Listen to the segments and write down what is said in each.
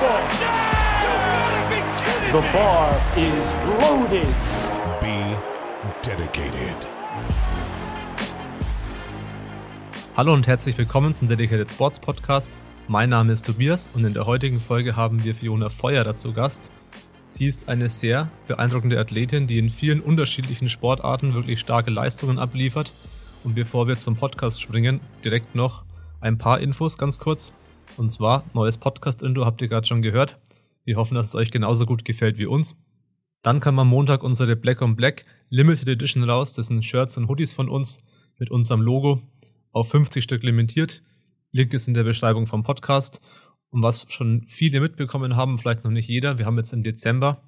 ball. The bar is loaded. Be dedicated. Hallo und herzlich willkommen zum Dedicated Sports Podcast. Mein Name ist Tobias und in der heutigen Folge haben wir Fiona Feuer dazu Gast. Sie ist eine sehr beeindruckende Athletin, die in vielen unterschiedlichen Sportarten wirklich starke Leistungen abliefert. Und bevor wir zum Podcast springen, direkt noch ein paar Infos ganz kurz. Und zwar, neues Podcast-Intro habt ihr gerade schon gehört. Wir hoffen, dass es euch genauso gut gefällt wie uns. Dann kam am Montag unsere Black on Black Limited Edition raus. Das sind Shirts und Hoodies von uns mit unserem Logo auf 50 Stück limitiert. Link ist in der Beschreibung vom Podcast. Und was schon viele mitbekommen haben, vielleicht noch nicht jeder, wir haben jetzt im Dezember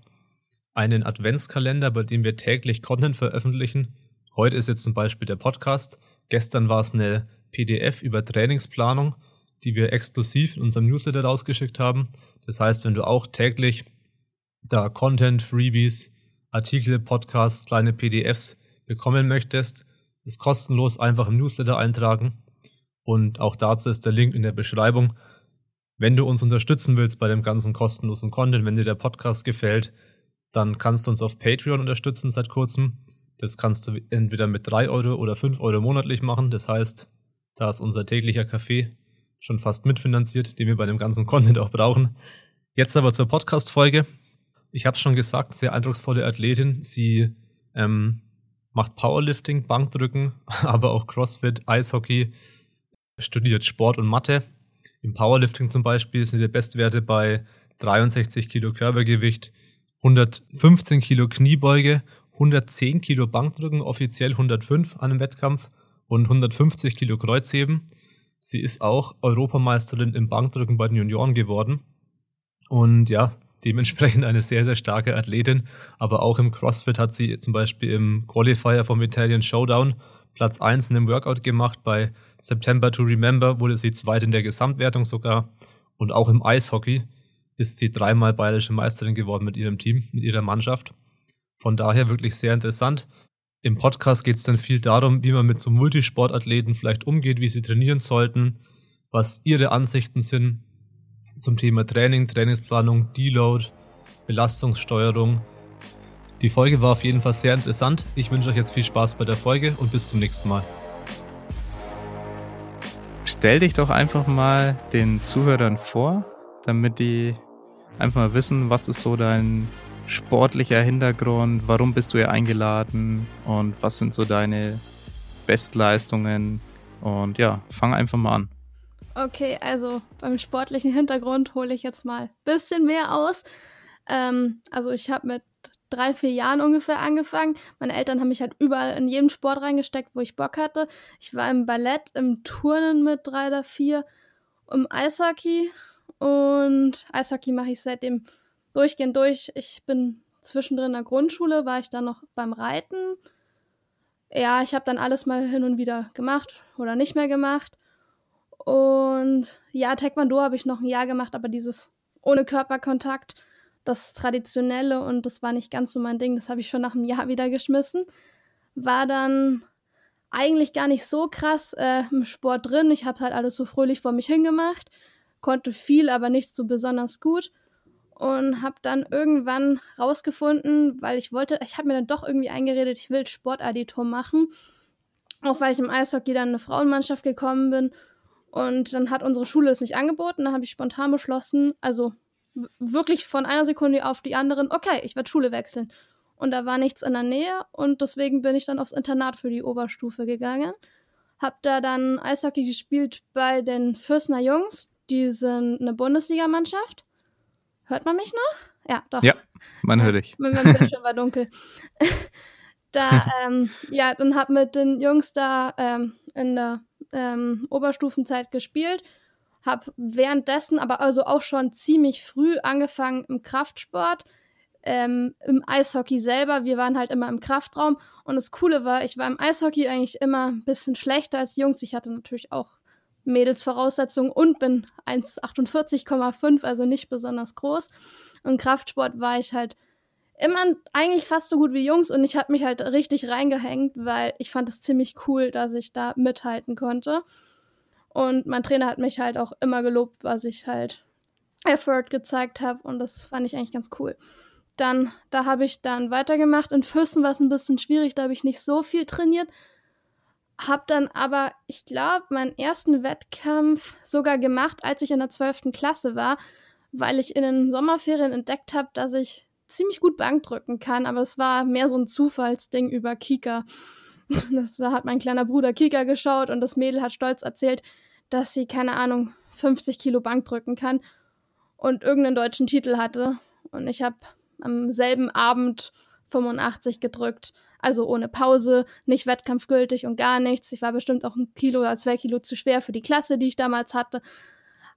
einen Adventskalender, bei dem wir täglich Content veröffentlichen. Heute ist jetzt zum Beispiel der Podcast. Gestern war es eine PDF über Trainingsplanung, die wir exklusiv in unserem Newsletter rausgeschickt haben. Das heißt, wenn du auch täglich da Content, Freebies, Artikel, Podcasts, kleine PDFs bekommen möchtest, ist kostenlos einfach im Newsletter eintragen. Und auch dazu ist der Link in der Beschreibung. Wenn du uns unterstützen willst bei dem ganzen kostenlosen Content, wenn dir der Podcast gefällt, dann kannst du uns auf Patreon unterstützen seit kurzem. Das kannst du entweder mit drei Euro oder fünf Euro monatlich machen. Das heißt, da ist unser täglicher Kaffee schon fast mitfinanziert, den wir bei dem ganzen Content auch brauchen. Jetzt aber zur Podcast-Folge. Ich habe es schon gesagt, sehr eindrucksvolle Athletin. Sie ähm, macht Powerlifting, Bankdrücken, aber auch CrossFit, Eishockey, studiert Sport und Mathe. Im Powerlifting zum Beispiel sind die Bestwerte bei 63 Kilo Körpergewicht, 115 Kilo Kniebeuge, 110 Kilo Bankdrücken, offiziell 105 an einem Wettkampf und 150 Kilo Kreuzheben. Sie ist auch Europameisterin im Bankdrücken bei den Junioren geworden. Und ja, dementsprechend eine sehr, sehr starke Athletin. Aber auch im CrossFit hat sie zum Beispiel im Qualifier vom Italian Showdown Platz 1 in einem Workout gemacht. Bei September to Remember wurde sie zweit in der Gesamtwertung sogar. Und auch im Eishockey ist sie dreimal bayerische Meisterin geworden mit ihrem Team, mit ihrer Mannschaft. Von daher wirklich sehr interessant. Im Podcast geht es dann viel darum, wie man mit so Multisportathleten vielleicht umgeht, wie sie trainieren sollten, was ihre Ansichten sind zum Thema Training, Trainingsplanung, Deload, Belastungssteuerung. Die Folge war auf jeden Fall sehr interessant. Ich wünsche euch jetzt viel Spaß bei der Folge und bis zum nächsten Mal. Stell dich doch einfach mal den Zuhörern vor, damit die einfach mal wissen, was ist so dein sportlicher Hintergrund? Warum bist du hier eingeladen? Und was sind so deine Bestleistungen? Und ja, fang einfach mal an. Okay, also beim sportlichen Hintergrund hole ich jetzt mal ein bisschen mehr aus. Ähm, also ich habe mit drei, vier Jahren ungefähr angefangen. Meine Eltern haben mich halt überall in jeden Sport reingesteckt, wo ich Bock hatte. Ich war im Ballett, im Turnen mit drei oder vier, im Eishockey und Eishockey mache ich seitdem durchgehend durch. Ich bin zwischendrin in der Grundschule, war ich dann noch beim Reiten. Ja, ich habe dann alles mal hin und wieder gemacht oder nicht mehr gemacht. Und ja, Taekwondo habe ich noch ein Jahr gemacht, aber dieses ohne Körperkontakt, das Traditionelle und das war nicht ganz so mein Ding, das habe ich schon nach einem Jahr wieder geschmissen. War dann eigentlich gar nicht so krass äh, im Sport drin. Ich habe halt alles so fröhlich vor mich hingemacht, konnte viel, aber nicht so besonders gut und habe dann irgendwann rausgefunden, weil ich wollte, ich habe mir dann doch irgendwie eingeredet, ich will Sportaditor machen, auch weil ich im Eishockey dann eine Frauenmannschaft gekommen bin und dann hat unsere Schule es nicht angeboten, dann habe ich spontan beschlossen, also wirklich von einer Sekunde auf die anderen, okay, ich werde Schule wechseln. Und da war nichts in der Nähe und deswegen bin ich dann aufs Internat für die Oberstufe gegangen. Hab da dann Eishockey gespielt bei den Fürstner Jungs, die sind eine Bundesligamannschaft. Hört man mich noch? Ja, doch. Ja, man hört dich. Mein, Bildschirm war dunkel. da, ähm, ja, und hab mit den Jungs da ähm, in der ähm, Oberstufenzeit gespielt. Hab währenddessen aber also auch schon ziemlich früh angefangen im Kraftsport, ähm, im Eishockey selber. Wir waren halt immer im Kraftraum. Und das Coole war, ich war im Eishockey eigentlich immer ein bisschen schlechter als Jungs. Ich hatte natürlich auch Mädelsvoraussetzungen und bin 1,48,5, also nicht besonders groß. Und Kraftsport war ich halt immer eigentlich fast so gut wie Jungs und ich habe mich halt richtig reingehängt, weil ich fand es ziemlich cool, dass ich da mithalten konnte. Und mein Trainer hat mich halt auch immer gelobt, was ich halt Effort gezeigt habe und das fand ich eigentlich ganz cool. Dann, da habe ich dann weitergemacht. In Füssen war es ein bisschen schwierig, da habe ich nicht so viel trainiert. Hab dann aber, ich glaube, meinen ersten Wettkampf sogar gemacht, als ich in der 12. Klasse war, weil ich in den Sommerferien entdeckt habe, dass ich ziemlich gut Bank drücken kann, aber es war mehr so ein Zufallsding über Kika. Das, da hat mein kleiner Bruder Kika geschaut und das Mädel hat stolz erzählt, dass sie, keine Ahnung, 50 Kilo Bank drücken kann und irgendeinen deutschen Titel hatte. Und ich habe am selben Abend 85 gedrückt. Also ohne Pause, nicht wettkampfgültig und gar nichts. Ich war bestimmt auch ein Kilo oder zwei Kilo zu schwer für die Klasse, die ich damals hatte.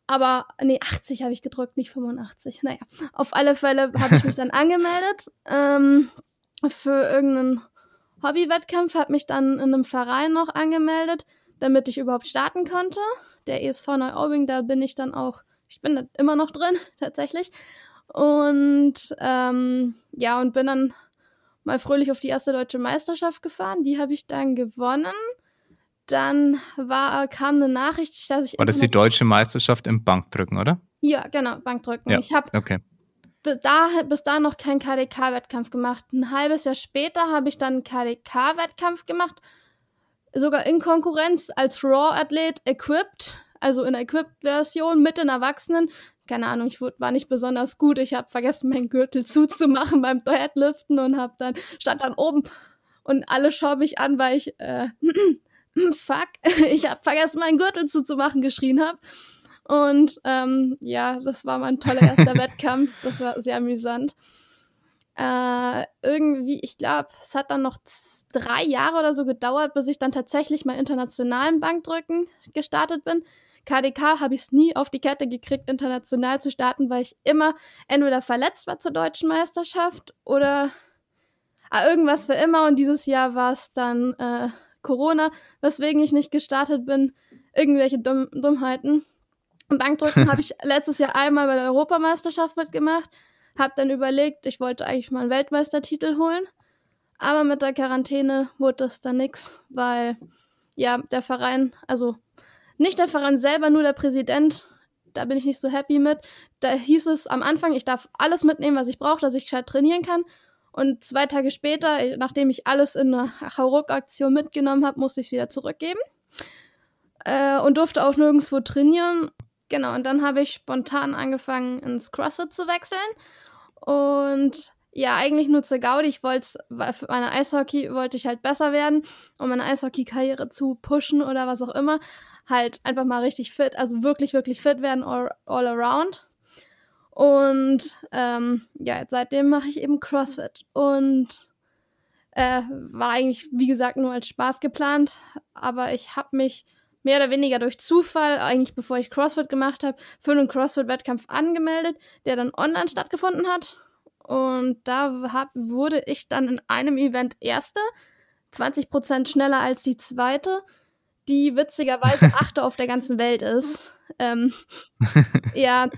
Aber nee, 80 habe ich gedrückt, nicht 85. Naja, auf alle Fälle habe ich mich dann angemeldet ähm, für irgendeinen Hobbywettkampf, habe mich dann in einem Verein noch angemeldet, damit ich überhaupt starten konnte. Der ESV Neuaubing, da bin ich dann auch, ich bin da immer noch drin, tatsächlich. Und ähm, ja, und bin dann mal fröhlich auf die erste deutsche Meisterschaft gefahren. Die habe ich dann gewonnen. Dann war, kam eine Nachricht, dass ich. War das die deutsche Meisterschaft im Bankdrücken, oder? Ja, genau, Bankdrücken. Ja, ich habe okay. bis, da, bis da noch keinen KDK-Wettkampf gemacht. Ein halbes Jahr später habe ich dann einen KDK-Wettkampf gemacht. Sogar in Konkurrenz als Raw-Athlet equipped, also in Equipped-Version mit den Erwachsenen. Keine Ahnung, ich war nicht besonders gut. Ich habe vergessen, meinen Gürtel zuzumachen beim Deadliften und hab dann stand dann oben und alle schauen mich an, weil ich äh, fuck, ich habe vergessen, meinen Gürtel zuzumachen, geschrien habe. Und ähm, ja, das war mein toller erster Wettkampf. Das war sehr amüsant. Äh, irgendwie, ich glaube, es hat dann noch drei Jahre oder so gedauert, bis ich dann tatsächlich mal internationalen Bankdrücken gestartet bin. KDK habe ich es nie auf die Kette gekriegt, international zu starten, weil ich immer entweder verletzt war zur deutschen Meisterschaft oder ah, irgendwas für immer. Und dieses Jahr war es dann äh, Corona, weswegen ich nicht gestartet bin. Irgendwelche Dumm Dummheiten. Bankdrücken habe ich letztes Jahr einmal bei der Europameisterschaft mitgemacht. Hab dann überlegt, ich wollte eigentlich mal einen Weltmeistertitel holen. Aber mit der Quarantäne wurde das dann nix, weil ja, der Verein, also nicht der Verein selber, nur der Präsident, da bin ich nicht so happy mit. Da hieß es am Anfang, ich darf alles mitnehmen, was ich brauche, dass ich gescheit trainieren kann. Und zwei Tage später, nachdem ich alles in einer Hauruck-Aktion mitgenommen habe, musste ich es wieder zurückgeben. Äh, und durfte auch nirgendwo trainieren. Genau, und dann habe ich spontan angefangen, ins CrossFit zu wechseln. Und ja, eigentlich nur zur Gaudi. Ich wollte, für meine Eishockey wollte ich halt besser werden, um meine Eishockey-Karriere zu pushen oder was auch immer. Halt einfach mal richtig fit, also wirklich, wirklich fit werden, all, all around. Und ähm, ja, seitdem mache ich eben CrossFit. Und äh, war eigentlich, wie gesagt, nur als Spaß geplant. Aber ich habe mich mehr oder weniger durch Zufall, eigentlich bevor ich CrossFit gemacht habe, für einen CrossFit-Wettkampf angemeldet, der dann online stattgefunden hat. Und da hab, wurde ich dann in einem Event Erste, 20% schneller als die zweite die witzigerweise achte auf der ganzen Welt ist. Ähm, ja,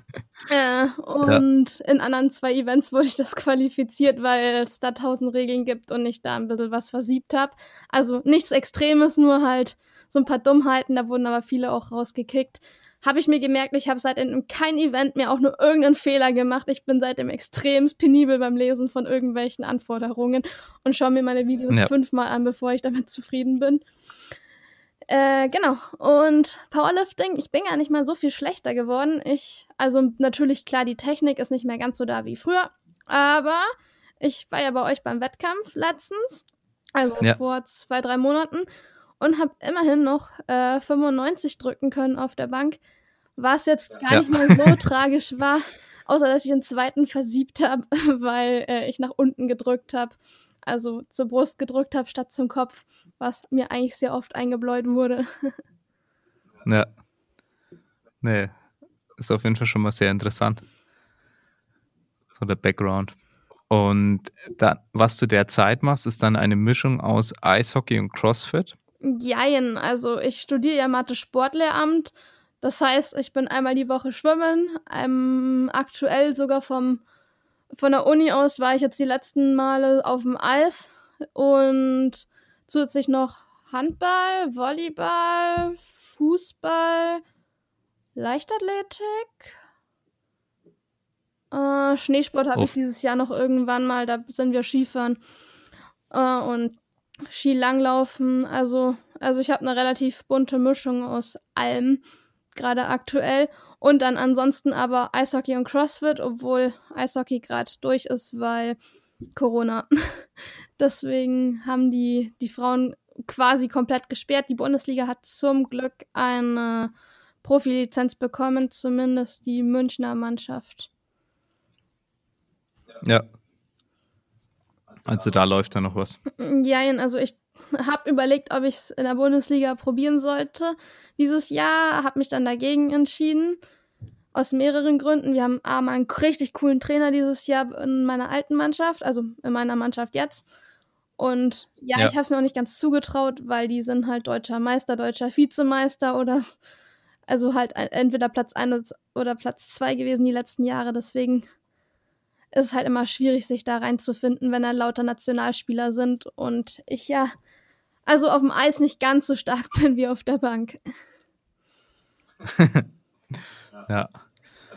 äh, und ja. in anderen zwei Events wurde ich das qualifiziert, weil es da tausend Regeln gibt und ich da ein bisschen was versiebt habe. Also nichts Extremes, nur halt so ein paar Dummheiten, da wurden aber viele auch rausgekickt. Habe ich mir gemerkt, ich habe seitdem kein Event mehr auch nur irgendeinen Fehler gemacht. Ich bin seitdem extrem penibel beim Lesen von irgendwelchen Anforderungen und schaue mir meine Videos ja. fünfmal an, bevor ich damit zufrieden bin. Äh, genau. Und Powerlifting, ich bin gar nicht mal so viel schlechter geworden. Ich, also natürlich klar, die Technik ist nicht mehr ganz so da wie früher. Aber ich war ja bei euch beim Wettkampf letztens, also ja. vor zwei, drei Monaten, und habe immerhin noch äh, 95 drücken können auf der Bank, was jetzt gar ja. nicht mal so tragisch war, außer dass ich den zweiten versiebt habe, weil äh, ich nach unten gedrückt habe also zur Brust gedrückt habe statt zum Kopf, was mir eigentlich sehr oft eingebläut wurde. ja. Nee, ist auf jeden Fall schon mal sehr interessant. So der Background. Und dann, was du derzeit machst, ist dann eine Mischung aus Eishockey und CrossFit? Jein, also ich studiere ja Mathe-Sportlehramt. Das heißt, ich bin einmal die Woche schwimmen, ähm, aktuell sogar vom von der Uni aus war ich jetzt die letzten Male auf dem Eis. Und zusätzlich noch Handball, Volleyball, Fußball, Leichtathletik. Äh, Schneesport habe ich dieses Jahr noch irgendwann mal, da sind wir Skifahren. Äh, und Skilanglaufen. Also, also ich habe eine relativ bunte Mischung aus allem, gerade aktuell. Und dann ansonsten aber Eishockey und CrossFit, obwohl Eishockey gerade durch ist, weil Corona. Deswegen haben die, die Frauen quasi komplett gesperrt. Die Bundesliga hat zum Glück eine Profilizenz bekommen, zumindest die Münchner Mannschaft. Ja. Also da läuft da noch was. Ja, also ich habe überlegt, ob ich es in der Bundesliga probieren sollte. Dieses Jahr habe mich dann dagegen entschieden. Aus mehreren Gründen. Wir haben A, mal einen richtig coolen Trainer dieses Jahr in meiner alten Mannschaft, also in meiner Mannschaft jetzt. Und ja, Ja. ich habe es mir auch nicht ganz zugetraut, weil die sind halt deutscher Meister, deutscher Vizemeister oder also halt entweder Platz 1 oder Platz 2 gewesen die letzten Jahre. Deswegen ist es halt immer schwierig, sich da reinzufinden, wenn da lauter Nationalspieler sind und ich ja also auf dem Eis nicht ganz so stark bin wie auf der Bank. Ja.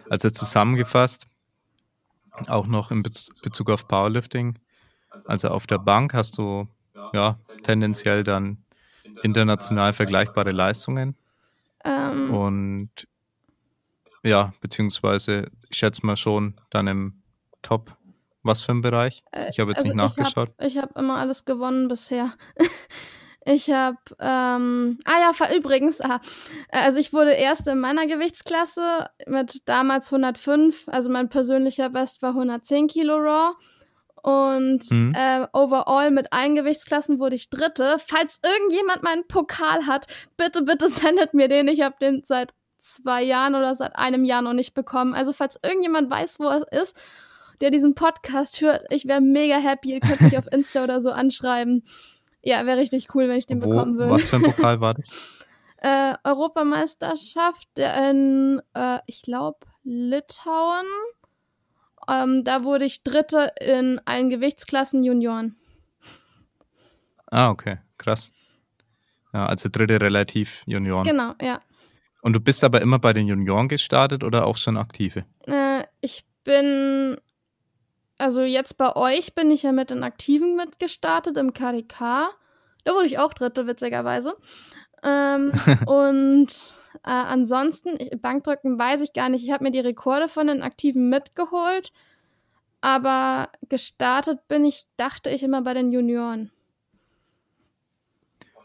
Also zusammengefasst, auch noch in Bez Bezug auf Powerlifting. Also auf der Bank hast du ja tendenziell dann international vergleichbare Leistungen Ähm, und ja, beziehungsweise ich schätze mal schon dann im Top. Was für ein Bereich? Äh, Ich habe jetzt also nicht nachgeschaut. Ich habe hab immer alles gewonnen bisher. ich habe, ähm, ah ja, übrigens, aha, äh, also ich wurde erste in meiner Gewichtsklasse mit damals 105, also mein persönlicher Best war 110 Kilo Raw. Und Mhm. äh, overall mit allen Gewichtsklassen wurde ich Dritte. Falls irgendjemand meinen Pokal hat, bitte, bitte sendet mir den. Ich habe den seit zwei Jahren oder seit einem Jahr noch nicht bekommen. Also falls irgendjemand weiß, wo er ist, der diesen Podcast hört, ich wäre mega happy. Ihr könnt mich auf Insta oder so anschreiben. Ja, wäre richtig cool, wenn ich den Wo, bekommen würde. was für ein Pokal war das? Äh, Europameisterschaft in, äh, ich glaube, Litauen. Ähm, da wurde ich Dritte in allen Gewichtsklassen Junioren. Ah, okay, krass. Ja, also dritte relativ Junioren. Genau, ja. Und du bist aber immer bei den Junioren gestartet oder auch schon aktive? Äh, ich bin, also jetzt bei euch bin ich ja mit den Aktiven mitgestartet im KDK. Da wurde ich auch Dritte, witzigerweise. Ähm, und äh, ansonsten, ich- Bankdrücken weiß ich gar nicht. Ich habe mir die Rekorde von den Aktiven mitgeholt. Aber gestartet bin ich, dachte ich, immer bei den Junioren.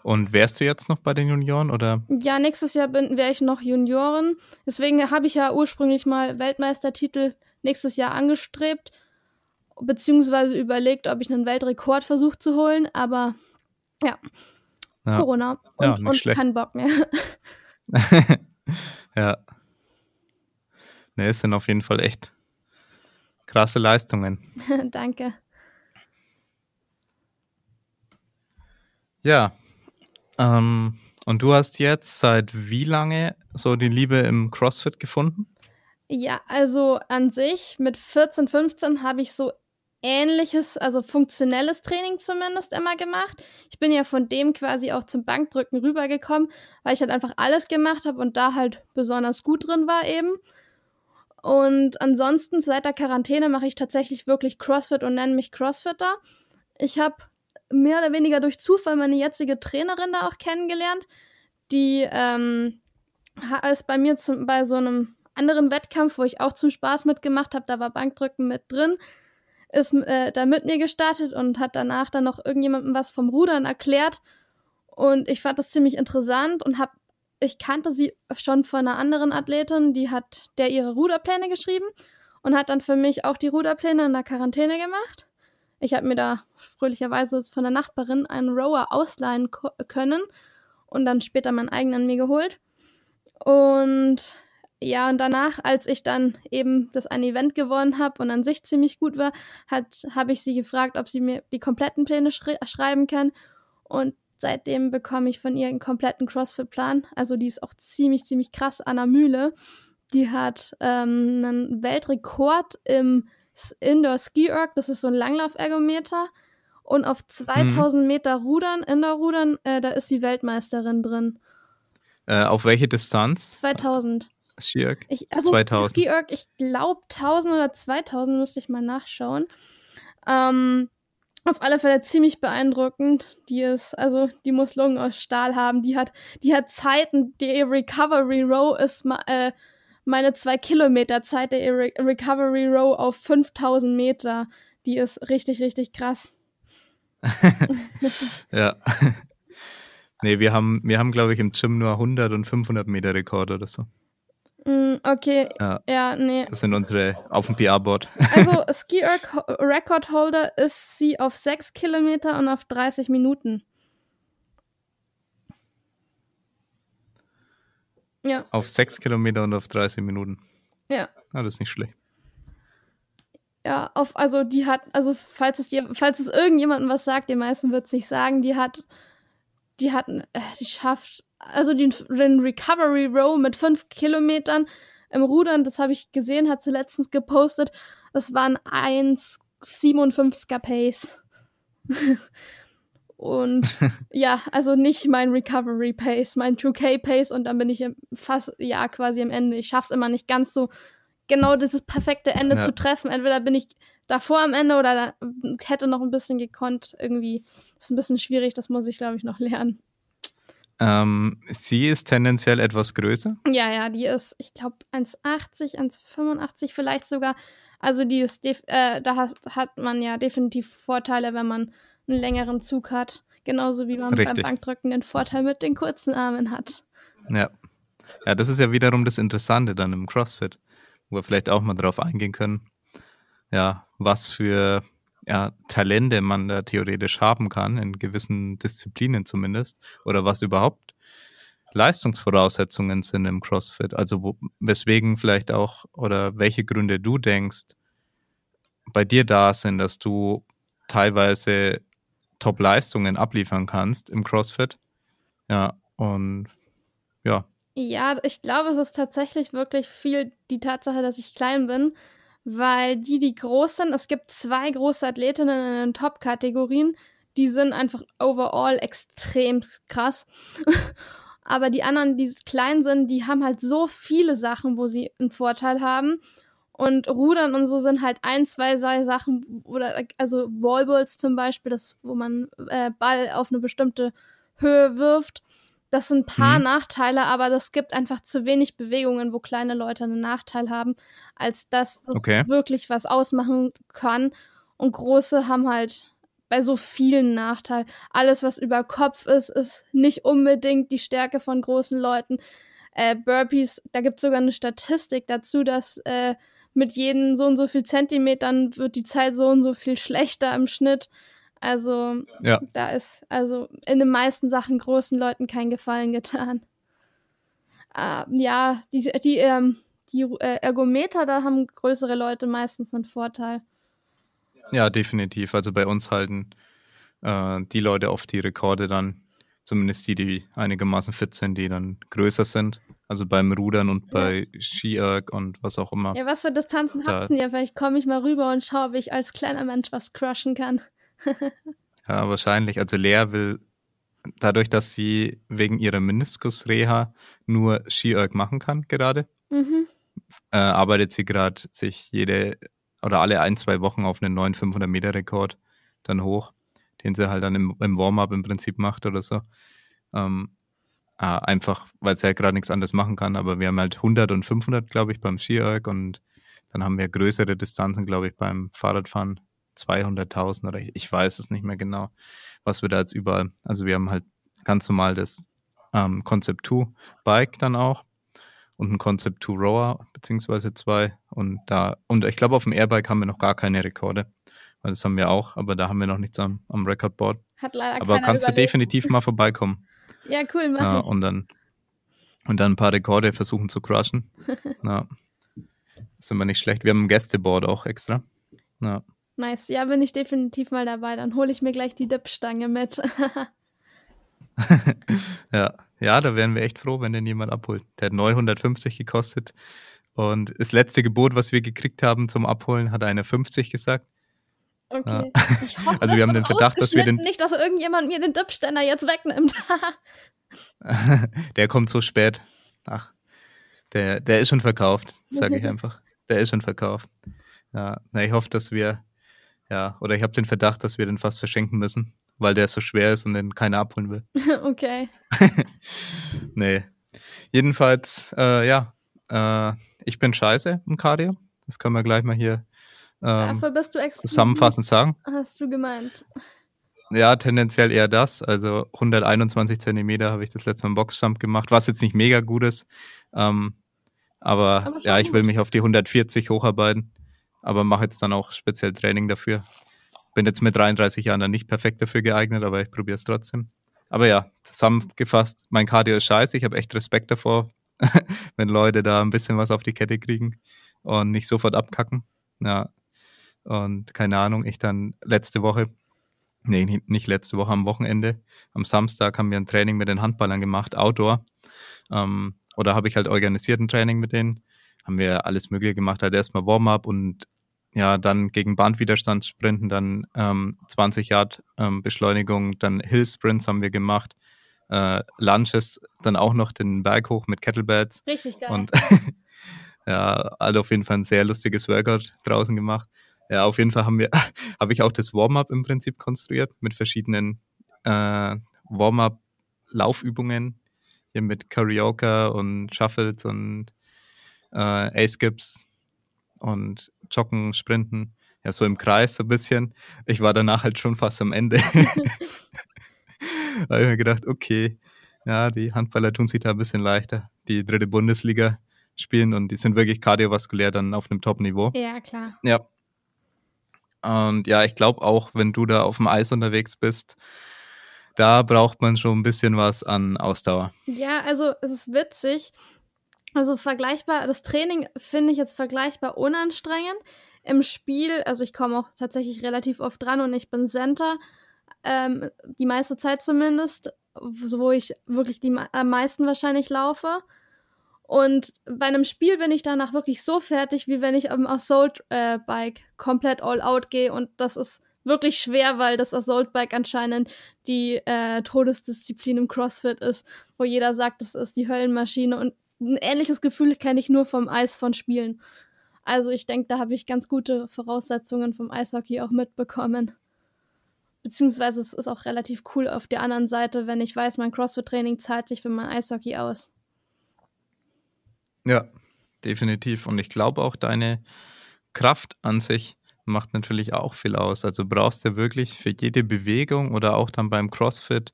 Und wärst du jetzt noch bei den Junioren oder? Ja, nächstes Jahr bin wäre ich noch Juniorin. Deswegen habe ich ja ursprünglich mal Weltmeistertitel nächstes Jahr angestrebt, beziehungsweise überlegt, ob ich einen Weltrekordversuch zu holen, aber ja, Ja, Corona und, Ja, und kein Bock mehr. ja. Ne, es sind auf jeden Fall echt krasse Leistungen. Danke. Ja. Ähm, und du hast jetzt seit wie lange so die Liebe im CrossFit gefunden? Ja, also an sich mit 14, 15 habe ich so ähnliches, also funktionelles Training zumindest immer gemacht. Ich bin ja von dem quasi auch zum Bankdrücken rübergekommen, weil ich halt einfach alles gemacht habe und da halt besonders gut drin war eben. Und ansonsten seit der Quarantäne mache ich tatsächlich wirklich CrossFit und nenne mich Crossfitter. Ich habe mehr oder weniger durch Zufall meine jetzige Trainerin da auch kennengelernt, die ähm, ist bei mir zum, bei so einem anderen Wettkampf, wo ich auch zum Spaß mitgemacht habe, da war Bankdrücken mit drin, ist äh, da mit mir gestartet und hat danach dann noch irgendjemandem was vom Rudern erklärt. Und ich fand das ziemlich interessant und habe, ich kannte sie schon von einer anderen Athletin, die hat der ihre Ruderpläne geschrieben und hat dann für mich auch die Ruderpläne in der Quarantäne gemacht. Ich habe mir da fröhlicherweise von der Nachbarin einen Rower ausleihen können und dann später meinen eigenen mir geholt. Und ja, und danach, als ich dann eben das eine Event gewonnen habe und an sich ziemlich gut war, habe ich sie gefragt, ob sie mir die kompletten Pläne schri schreiben kann. Und seitdem bekomme ich von ihr einen kompletten CrossFit-Plan. Also die ist auch ziemlich, ziemlich krass. Anna Mühle, die hat ähm, einen Weltrekord im Indoor Ski Erg, das ist so ein Langlauf-Ergometer. Und auf 2000 Meter Rudern, Indoor-Rudern, äh, da ist sie Weltmeisterin drin. Äh, auf welche Distanz? 2000. Skierg? Ich, also 2000. Ski Erg, ich glaube 1000 oder 2000 müsste ich mal nachschauen. Ähm, auf alle Fälle ziemlich beeindruckend. Die ist, also die muss Lungen aus Stahl haben. Die hat, die hat Zeiten. Die Recovery Row ist äh, meine zwei Kilometer Zeit der Re Recovery Row auf 5000 Meter. Die ist richtig, richtig krass. ja. nee, wir haben, wir haben, glaube ich, im Gym nur 100 und 500 Meter Rekord oder so. Mm, okay, Ja. ja, nee. Das sind unsere auf dem PR-Board. Also Ski Record Holder ist sie auf 6 Kilometer und auf 30 Minuten. Ja, auf 6 Kilometer und auf 30 Minuten. ja. Ah, das ist nicht schlecht. Ja, auf, also die hat, also falls es dir, falls es irgendjemandem was sagt, den meisten wird es nicht sagen, die hat, die hat, äh, die schafft, also den, den Recovery Row mit fünf Kilometern im Rudern, das habe ich gesehen, hat sie letztens gepostet, das waren 1,57er Pace. Und ja, also nicht mein Recovery Pace, mein 2K Pace und dann bin ich fast, ja, quasi am Ende. Ich schaff's immer nicht ganz so genau dieses perfekte Ende Ja. zu treffen. Entweder bin ich davor am Ende oder da, hätte noch ein bisschen gekonnt. Irgendwie ist ein bisschen schwierig, das muss ich, glaube ich, noch lernen. Ähm, sie ist tendenziell etwas größer. Ja, ja, die ist, ich glaube, 1,80, 1,85 vielleicht sogar. Also die ist, def äh, da hat, hat man ja definitiv Vorteile, wenn man einen längeren Zug hat. Genauso wie man beim Richtig. Bankdrücken den Vorteil mit den kurzen Armen hat. Ja. Ja, das ist ja wiederum das Interessante dann im CrossFit, wo wir vielleicht auch mal drauf eingehen können. Ja, was für ja, Talente man da theoretisch haben kann, in gewissen Disziplinen zumindest, oder was überhaupt Leistungsvoraussetzungen sind im CrossFit. Also wo, weswegen vielleicht auch oder welche Gründe du denkst, bei dir da sind, dass du teilweise Top-Leistungen abliefern kannst im CrossFit. Ja, und ja, Ja, ich glaube, es ist tatsächlich wirklich viel die Tatsache, dass ich klein bin, weil die, die groß sind, es gibt zwei große Athletinnen in den Top-Kategorien, die sind einfach overall extrem krass. Aber die anderen, die klein sind, die haben halt so viele Sachen, wo sie einen Vorteil haben. Und Rudern und so sind halt ein, zwei sei Sachen, oder also Wallballs zum Beispiel, das, wo man äh, Ball auf eine bestimmte Höhe wirft. Das sind ein paar Mhm. Nachteile, aber das gibt einfach zu wenig Bewegungen, wo kleine Leute einen Nachteil haben, als dass das Okay. wirklich was ausmachen kann. Und große haben halt bei so vielen Nachteil. Alles, was über Kopf ist, ist nicht unbedingt die Stärke von großen Leuten. Äh, Burpees, da gibt es sogar eine Statistik dazu, dass äh, mit jeden so und so viel Zentimetern wird die Zeit so und so viel schlechter im Schnitt. Also ja. da ist also in den meisten Sachen großen Leuten kein Gefallen getan. Äh, ja, die, die, ähm, die äh, Ergometer, da haben größere Leute meistens einen Vorteil. Ja, definitiv. Also bei uns halten äh, die Leute oft die Rekorde dann, zumindest die, die einigermaßen fit sind, die dann größer sind. Also beim Rudern und bei Ski-Erg und was auch immer. Ja, was für Distanzen habt ihr? Ja, vielleicht komme ich mal rüber und schaue, wie ich als kleiner Mensch was crushen kann. Ja, wahrscheinlich. Also Lea will, dadurch, dass sie wegen ihrer Meniskusreha nur Ski-Erg machen kann gerade, Mhm. äh, arbeitet sie gerade sich jede oder alle ein, zwei Wochen auf einen neuen 500-Meter-Rekord dann hoch, den sie halt dann im, im Warm-up im Prinzip macht oder so. Ähm, äh, einfach, weil sie ja gerade nichts anderes machen kann, aber wir haben halt 100 und 500, glaube ich, beim Ski-Erg und dann haben wir größere Distanzen, glaube ich, beim Fahrradfahren 200.000 oder ich, ich weiß es nicht mehr genau, was wir da jetzt überall, also wir haben halt ganz normal das ähm, Concept 2 Bike dann auch und ein Concept 2 Rower, beziehungsweise zwei. Und da, und ich glaube, auf dem Airbike haben wir noch gar keine Rekorde. Weil das haben wir auch, aber da haben wir noch nichts am, am Recordboard. Hat leider Aber kannst du überlebt. definitiv mal vorbeikommen. Ja, cool, mach Ja, ich. und dann und dann ein paar Rekorde versuchen zu crushen. ja. Ist immer nicht schlecht. Wir haben ein Gästeboard auch extra. Ja. Nice. Ja, bin ich definitiv mal dabei. Dann hole ich mir gleich die Dipstange mit. ja. ja, da wären wir echt froh, wenn den jemand abholt. Der hat neu 150 gekostet. Und das letzte Gebot, was wir gekriegt haben zum Abholen, hat einer 50 gesagt. Okay. Ich hoffe, Also wir haben den Verdacht, dass wir den- Nicht, dass irgendjemand mir den Dipständer jetzt wegnimmt. Der kommt so spät. Ach, Der, der ist schon verkauft, sage ich einfach. Der ist schon verkauft. Ja, na, ich hoffe, dass wir, ja, oder ich habe den Verdacht, dass wir den fast verschenken müssen, weil der so schwer ist und den keiner abholen will. okay. nee. Jedenfalls, äh, ja, äh, ich bin scheiße im Cardio. Das können wir gleich mal hier ähm, zusammenfassend sagen. hast du gemeint. Ja, tendenziell eher das. Also 121 Zentimeter habe ich das letzte Mal im Boxjump gemacht, was jetzt nicht mega gut ist. Ähm, aber, Aber ja, ich will gut. mich auf die 140 hocharbeiten, aber mache jetzt dann auch speziell Training dafür. Bin jetzt mit 33 Jahren dann nicht perfekt dafür geeignet, aber ich probiere es trotzdem. Aber ja, zusammengefasst, mein Cardio ist scheiße. Ich habe echt Respekt davor, wenn Leute da ein bisschen was auf die Kette kriegen und nicht sofort abkacken. Ja. Und keine Ahnung, ich dann letzte Woche Nee, nicht- letzte Woche, am Wochenende. Am Samstag haben wir ein Training mit den Handballern gemacht, Outdoor. Ähm, oder habe ich halt organisiert ein Training mit denen. Haben wir alles Mögliche gemacht, halt erstmal Warm-up und ja, dann gegen Bandwiderstand sprinten, dann ähm, 20 Yard ähm, Beschleunigung, dann Hill Sprints haben wir gemacht, äh, Lunches, dann auch noch den Berg hoch mit Kettlebells. Richtig geil. Und ja, also auf jeden Fall ein sehr lustiges Workout draußen gemacht. Ja, auf jeden Fall haben wir, habe ich auch das Warm-up im Prinzip konstruiert mit verschiedenen äh, Warm-up-Laufübungen hier mit Karaoke und Shuffles und äh, A-Skips und Joggen, Sprinten. Ja, so im Kreis so ein bisschen. Ich war danach halt schon fast am Ende. da habe ich mir gedacht, okay, ja, die Handballer tun sich da ein bisschen leichter. Die dritte Bundesliga spielen und die sind wirklich kardiovaskulär dann auf einem Top-Niveau. ja, klar. Ja. Und ja, ich glaube auch, wenn du da auf dem Eis unterwegs bist, da braucht man schon ein bisschen was an Ausdauer. Ja, also es ist witzig. Also vergleichbar, das Training finde ich jetzt vergleichbar unanstrengend. Im Spiel, also ich komme auch tatsächlich relativ oft dran und ich bin Center, ähm, die meiste Zeit zumindest, wo ich wirklich die am meisten wahrscheinlich laufe. Und bei einem Spiel bin ich danach wirklich so fertig, wie wenn ich am Assault-Bike komplett all out gehe. Und das ist wirklich schwer, weil das Assault-Bike anscheinend die äh, Todesdisziplin im CrossFit ist, wo jeder sagt, das ist die Höllenmaschine. Und ein ähnliches Gefühl kenne ich nur vom Eis von Spielen. Also ich denke, da habe ich ganz gute Voraussetzungen vom Eishockey auch mitbekommen. Beziehungsweise es ist auch relativ cool auf der anderen Seite, wenn ich weiß, mein CrossFit-Training zahlt sich für mein Eishockey aus. Ja, definitiv. Und ich glaube auch, deine Kraft an sich macht natürlich auch viel aus. Also brauchst du wirklich für jede Bewegung oder auch dann beim CrossFit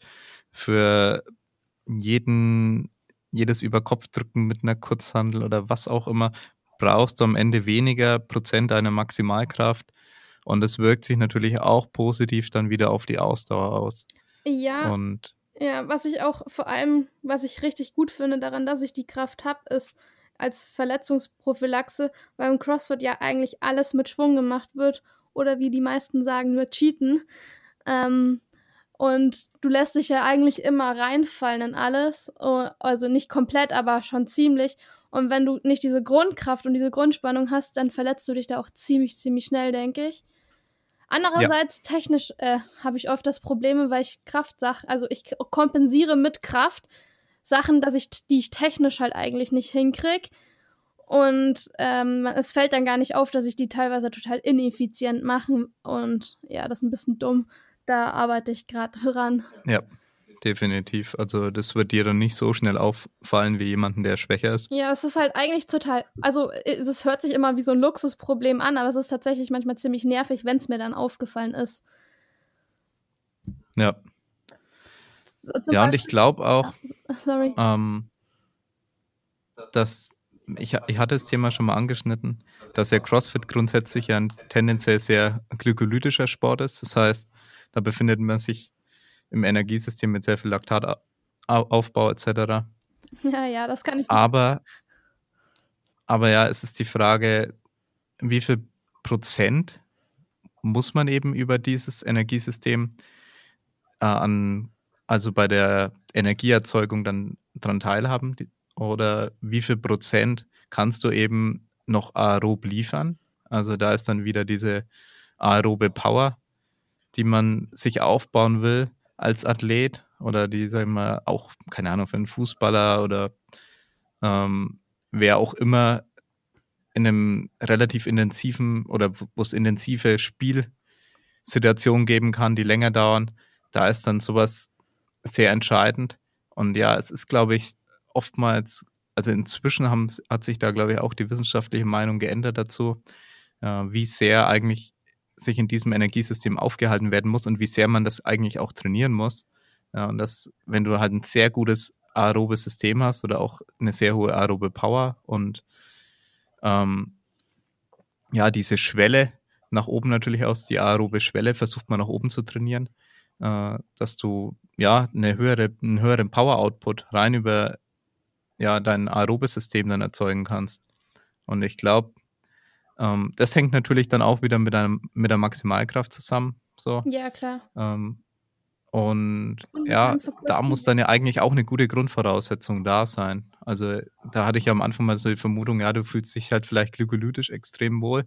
für jeden, jedes Überkopfdrücken mit einer Kurzhandel oder was auch immer, brauchst du am Ende weniger Prozent deiner Maximalkraft. Und es wirkt sich natürlich auch positiv dann wieder auf die Ausdauer aus. Ja, Und ja, was ich auch vor allem, was ich richtig gut finde daran, dass ich die Kraft habe, ist als Verletzungsprophylaxe, weil im CrossFit ja eigentlich alles mit Schwung gemacht wird oder wie die meisten sagen, nur cheaten. Ähm, und du lässt dich ja eigentlich immer reinfallen in alles, also nicht komplett, aber schon ziemlich. Und wenn du nicht diese Grundkraft und diese Grundspannung hast, dann verletzt du dich da auch ziemlich, ziemlich schnell, denke ich. Andererseits technisch äh, habe ich oft das Probleme, weil ich Kraftsach, also ich kompensiere mit Kraft Sachen, dass ich, die ich technisch halt eigentlich nicht hinkrieg. Und ähm, es fällt dann gar nicht auf, dass ich die teilweise total ineffizient mache. Und ja, das ist ein bisschen dumm. Da arbeite ich gerade dran. ja, definitiv. Also das wird dir dann nicht so schnell auffallen wie jemanden, der schwächer ist. Ja, es ist halt eigentlich total, also es, es hört sich immer wie so ein Luxusproblem an, aber es ist tatsächlich manchmal ziemlich nervig, wenn es mir dann aufgefallen ist. Ja, So, ja und ich glaube auch, Beispiel- Sorry. ähm, dass ich, ich hatte das Thema schon mal angeschnitten, dass ja CrossFit grundsätzlich ja ein tendenziell sehr glykolytischer Sport ist. Das heißt, da befindet man sich im Energiesystem mit sehr viel Laktataufbau etc. Ja, ja, das kann ich. Aber, aber ja, es ist die Frage, wie viel Prozent muss man eben über dieses Energiesystem äh, an, also bei der Energieerzeugung dann dran teilhaben? Die, oder wie viel Prozent kannst du eben noch aerob liefern? Also da ist dann wieder diese aerobe Power, die man sich aufbauen will als Athlet oder die, sagen wir mal, auch, keine Ahnung, für einen Fußballer oder ähm, wer auch immer in einem relativ intensiven oder wo es intensive Spielsituationen geben kann, die länger dauern, da ist dann sowas sehr entscheidend. Und ja, es ist, glaube ich, oftmals, also inzwischen haben, hat sich da, glaube ich, auch die wissenschaftliche Meinung geändert dazu, äh, wie sehr eigentlich sich in diesem Energiesystem aufgehalten werden muss und wie sehr man das eigentlich auch trainieren muss. Ja, und das, wenn du halt ein sehr gutes aerobes System hast oder auch eine sehr hohe aerobe Power und ähm, ja, diese Schwelle nach oben natürlich aus, die aerobe Schwelle versucht man nach oben zu trainieren, äh, dass du ja eine höhere, einen höheren Power-Output rein über ja, dein aerobes System dann erzeugen kannst. Und ich glaube, ähm, das hängt natürlich dann auch wieder mit, einem, mit der Maximalkraft zusammen. So. Ja, klar. Ähm, und, Und ja, da muss dann ja eigentlich auch eine gute Grundvoraussetzung da sein. Also da hatte ich ja am Anfang mal so die Vermutung, ja, du fühlst dich halt vielleicht glykolytisch extrem wohl.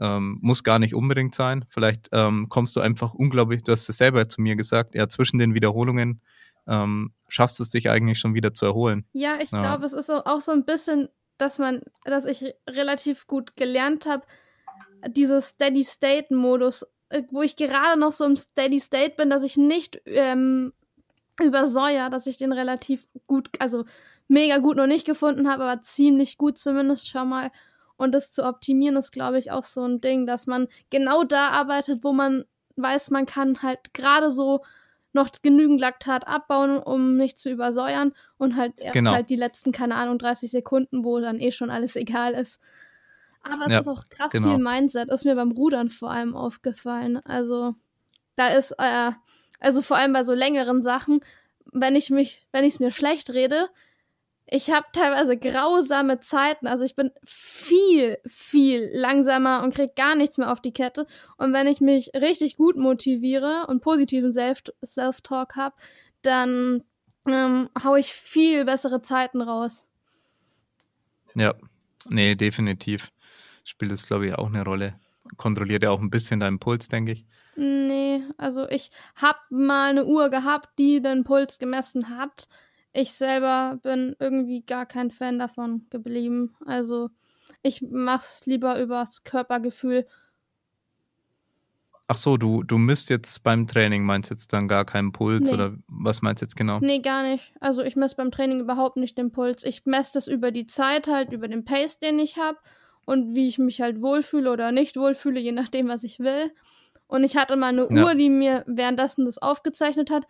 Ähm, muss gar nicht unbedingt sein. Vielleicht ähm, kommst du einfach unglaublich, du hast es selber zu mir gesagt, ja, zwischen den Wiederholungen ähm, schaffst du es dich eigentlich schon wieder zu erholen. Ja, ich Ja. glaube, es ist auch so ein bisschen, dass man, dass ich relativ gut gelernt habe, dieses Steady-State-Modus, äh, wo ich gerade noch so im Steady-State bin, dass ich nicht ähm, übersäuer, dass ich den relativ gut, also mega gut noch nicht gefunden habe, aber ziemlich gut zumindest schon mal. Und das zu optimieren ist, glaube ich, auch so ein Ding, dass man genau da arbeitet, wo man weiß, man kann halt gerade so noch genügend Laktat abbauen, um nicht zu übersäuern und halt erst Genau. halt die letzten, keine Ahnung, 30 Sekunden, wo dann eh schon alles egal ist. Aber es Ja, ist auch krass genau. viel Mindset, ist mir beim Rudern vor allem aufgefallen. Also da ist, äh, also vor allem bei so längeren Sachen, wenn ich mich, wenn ich es mir schlecht rede, ich habe teilweise grausame Zeiten. Also ich bin viel, viel langsamer und krieg gar nichts mehr auf die Kette. Und wenn ich mich richtig gut motiviere und positiven Self- Self-Talk habe, dann ähm, hau ich viel bessere Zeiten raus. Ja, nee, definitiv. Spielt das, glaube ich, auch eine Rolle. Kontrolliert ja auch ein bisschen deinen Puls, denke ich. Nee, also ich hab mal eine Uhr gehabt, die den Puls gemessen hat. Ich selber bin irgendwie gar kein Fan davon geblieben. Also ich mach's lieber übers Körpergefühl. Ach so, du, du misst jetzt beim Training, meinst jetzt dann gar keinen Puls Nee. oder was meinst jetzt genau? Nee, gar nicht. Also ich messe beim Training überhaupt nicht den Puls. Ich messe das über die Zeit halt, über den Pace, den ich habe und wie ich mich halt wohlfühle oder nicht wohlfühle, je nachdem, was ich will. Und ich hatte mal eine Ja. Uhr, die mir währenddessen das aufgezeichnet hat.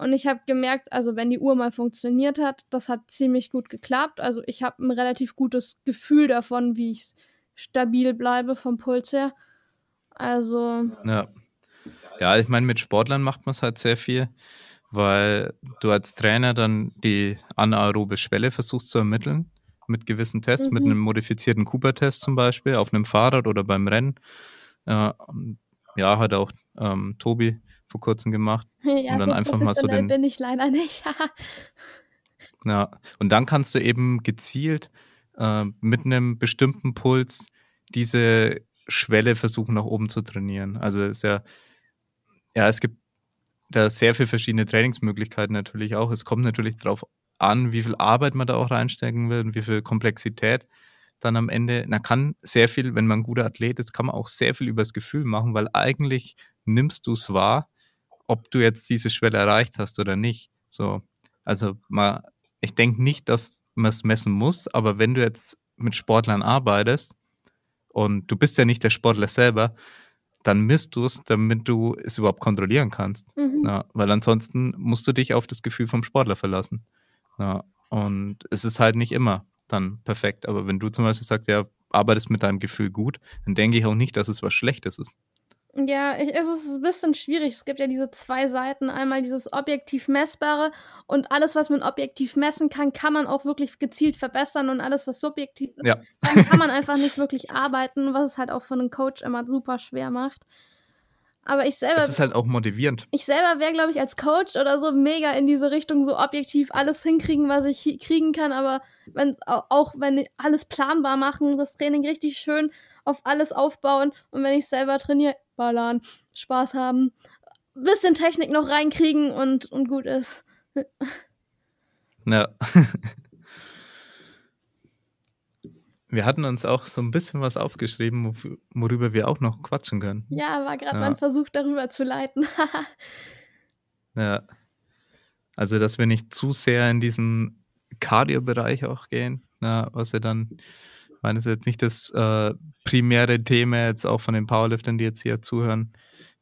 Und ich habe gemerkt, also wenn die Uhr mal funktioniert hat, das hat ziemlich gut geklappt. Also ich habe ein relativ gutes Gefühl davon, wie ich stabil bleibe vom Puls her. Also Ja. Ja, ich meine, mit Sportlern macht man es halt sehr viel, weil du als Trainer dann die anaerobe Schwelle versuchst zu ermitteln mit gewissen Tests, mit Mhm. einem modifizierten Cooper-Test zum Beispiel, auf einem Fahrrad oder beim Rennen. Äh, ja, hat auch ähm, Tobi vor kurzem gemacht. ja, dann so einfach mal so den- bin ich leider nicht. Ja, und dann kannst du eben gezielt äh, mit einem bestimmten Puls diese Schwelle versuchen nach oben zu trainieren. Also ist ja, ja, es gibt da sehr viele verschiedene Trainingsmöglichkeiten natürlich auch. Es kommt natürlich darauf an, wie viel Arbeit man da auch reinstecken will und wie viel Komplexität dann am Ende. Man kann sehr viel, wenn man ein guter Athlet ist, kann man auch sehr viel übers Gefühl machen, weil eigentlich nimmst du es wahr, ob du jetzt diese Schwelle erreicht hast oder nicht. So, also mal, ich denke nicht, dass man es messen muss, aber wenn du jetzt mit Sportlern arbeitest und du bist ja nicht der Sportler selber, dann misst du es, damit du es überhaupt kontrollieren kannst. mhm. Ja, weil ansonsten musst du dich auf das Gefühl vom Sportler verlassen. Ja, und es ist halt nicht immer dann perfekt. Aber wenn du zum Beispiel sagst, ja, arbeitest mit deinem Gefühl gut, dann denke ich auch nicht, dass es was Schlechtes ist. Ja, ich, es ist ein bisschen schwierig. Es gibt ja diese zwei Seiten. Einmal dieses objektiv messbare und alles, was man objektiv messen kann, kann man auch wirklich gezielt verbessern und alles, was subjektiv ist, Ja. dann kann man einfach nicht wirklich arbeiten, was es halt auch für einen Coach immer super schwer macht. Aber ich selber, Es ist halt auch motivierend. ich selber wäre, glaube ich, als Coach oder so mega in diese Richtung so objektiv alles hinkriegen, was ich kriegen kann. Aber wenn au- auch wenn alles planbar machen, das Training richtig schön auf alles aufbauen und wenn ich selber trainiere, ballern, Spaß haben, bisschen Technik noch reinkriegen und, und gut ist. Ja. Wir hatten uns auch so ein bisschen was aufgeschrieben, worüber wir auch noch quatschen können. Ja, war gerade ja. mein Versuch, darüber zu leiten. ja. Also, dass wir nicht zu sehr in diesen Cardio-Bereich auch gehen, na, was ja dann, ich meine, das ist jetzt nicht das äh, primäre Thema jetzt auch von den Powerliftern, die jetzt hier zuhören,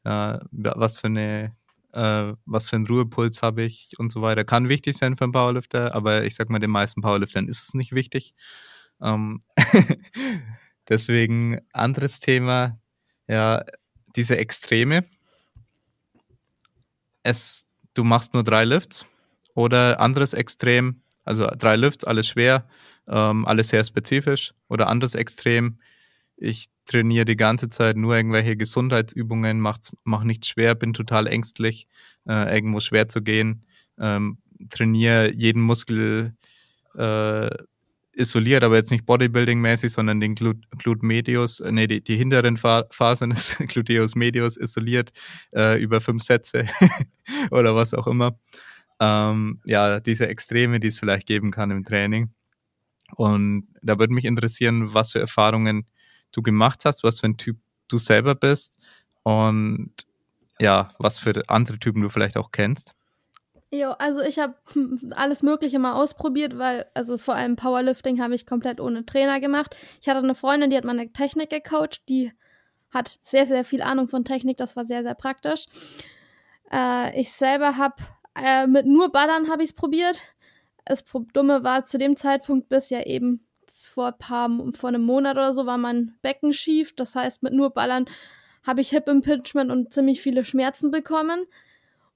äh, was für eine äh, was für einen Ruhepuls habe ich und so weiter. Kann wichtig sein für einen Powerlifter, aber ich sag mal, den meisten Powerliftern ist es nicht wichtig. Ähm Deswegen anderes Thema, ja, diese Extreme. Es, du machst nur drei Lifts oder anderes Extrem, also drei Lifts, alles schwer, ähm, alles sehr spezifisch oder anderes Extrem. Ich trainiere die ganze Zeit nur irgendwelche Gesundheitsübungen, mach, mach nichts schwer, bin total ängstlich, äh, irgendwo schwer zu gehen, ähm, trainiere jeden Muskel äh, isoliert, aber jetzt nicht Bodybuilding-mäßig, sondern den Glut, Glut medius, äh, nee, die, die hinteren Fasern des Gluteus medius isoliert äh, über fünf Sätze oder was auch immer. Ähm, ja, diese Extreme, die es vielleicht geben kann im Training. Und da würde mich interessieren, was für Erfahrungen du gemacht hast, was für ein Typ du selber bist und ja, was für andere Typen du vielleicht auch kennst. Jo, also ich habe alles Mögliche mal ausprobiert, weil, also vor allem Powerlifting habe ich komplett ohne Trainer gemacht. Ich hatte eine Freundin, die hat meine Technik gecoacht, die hat sehr, sehr viel Ahnung von Technik, das war sehr, sehr praktisch. Äh, ich selber habe äh, mit nur Ballern habe ich es probiert. Das Dumme war zu dem Zeitpunkt bis ja eben vor paar, vor einem Monat oder so war mein Becken schief. Das heißt, mit nur Ballern habe ich Hip Impingement und ziemlich viele Schmerzen bekommen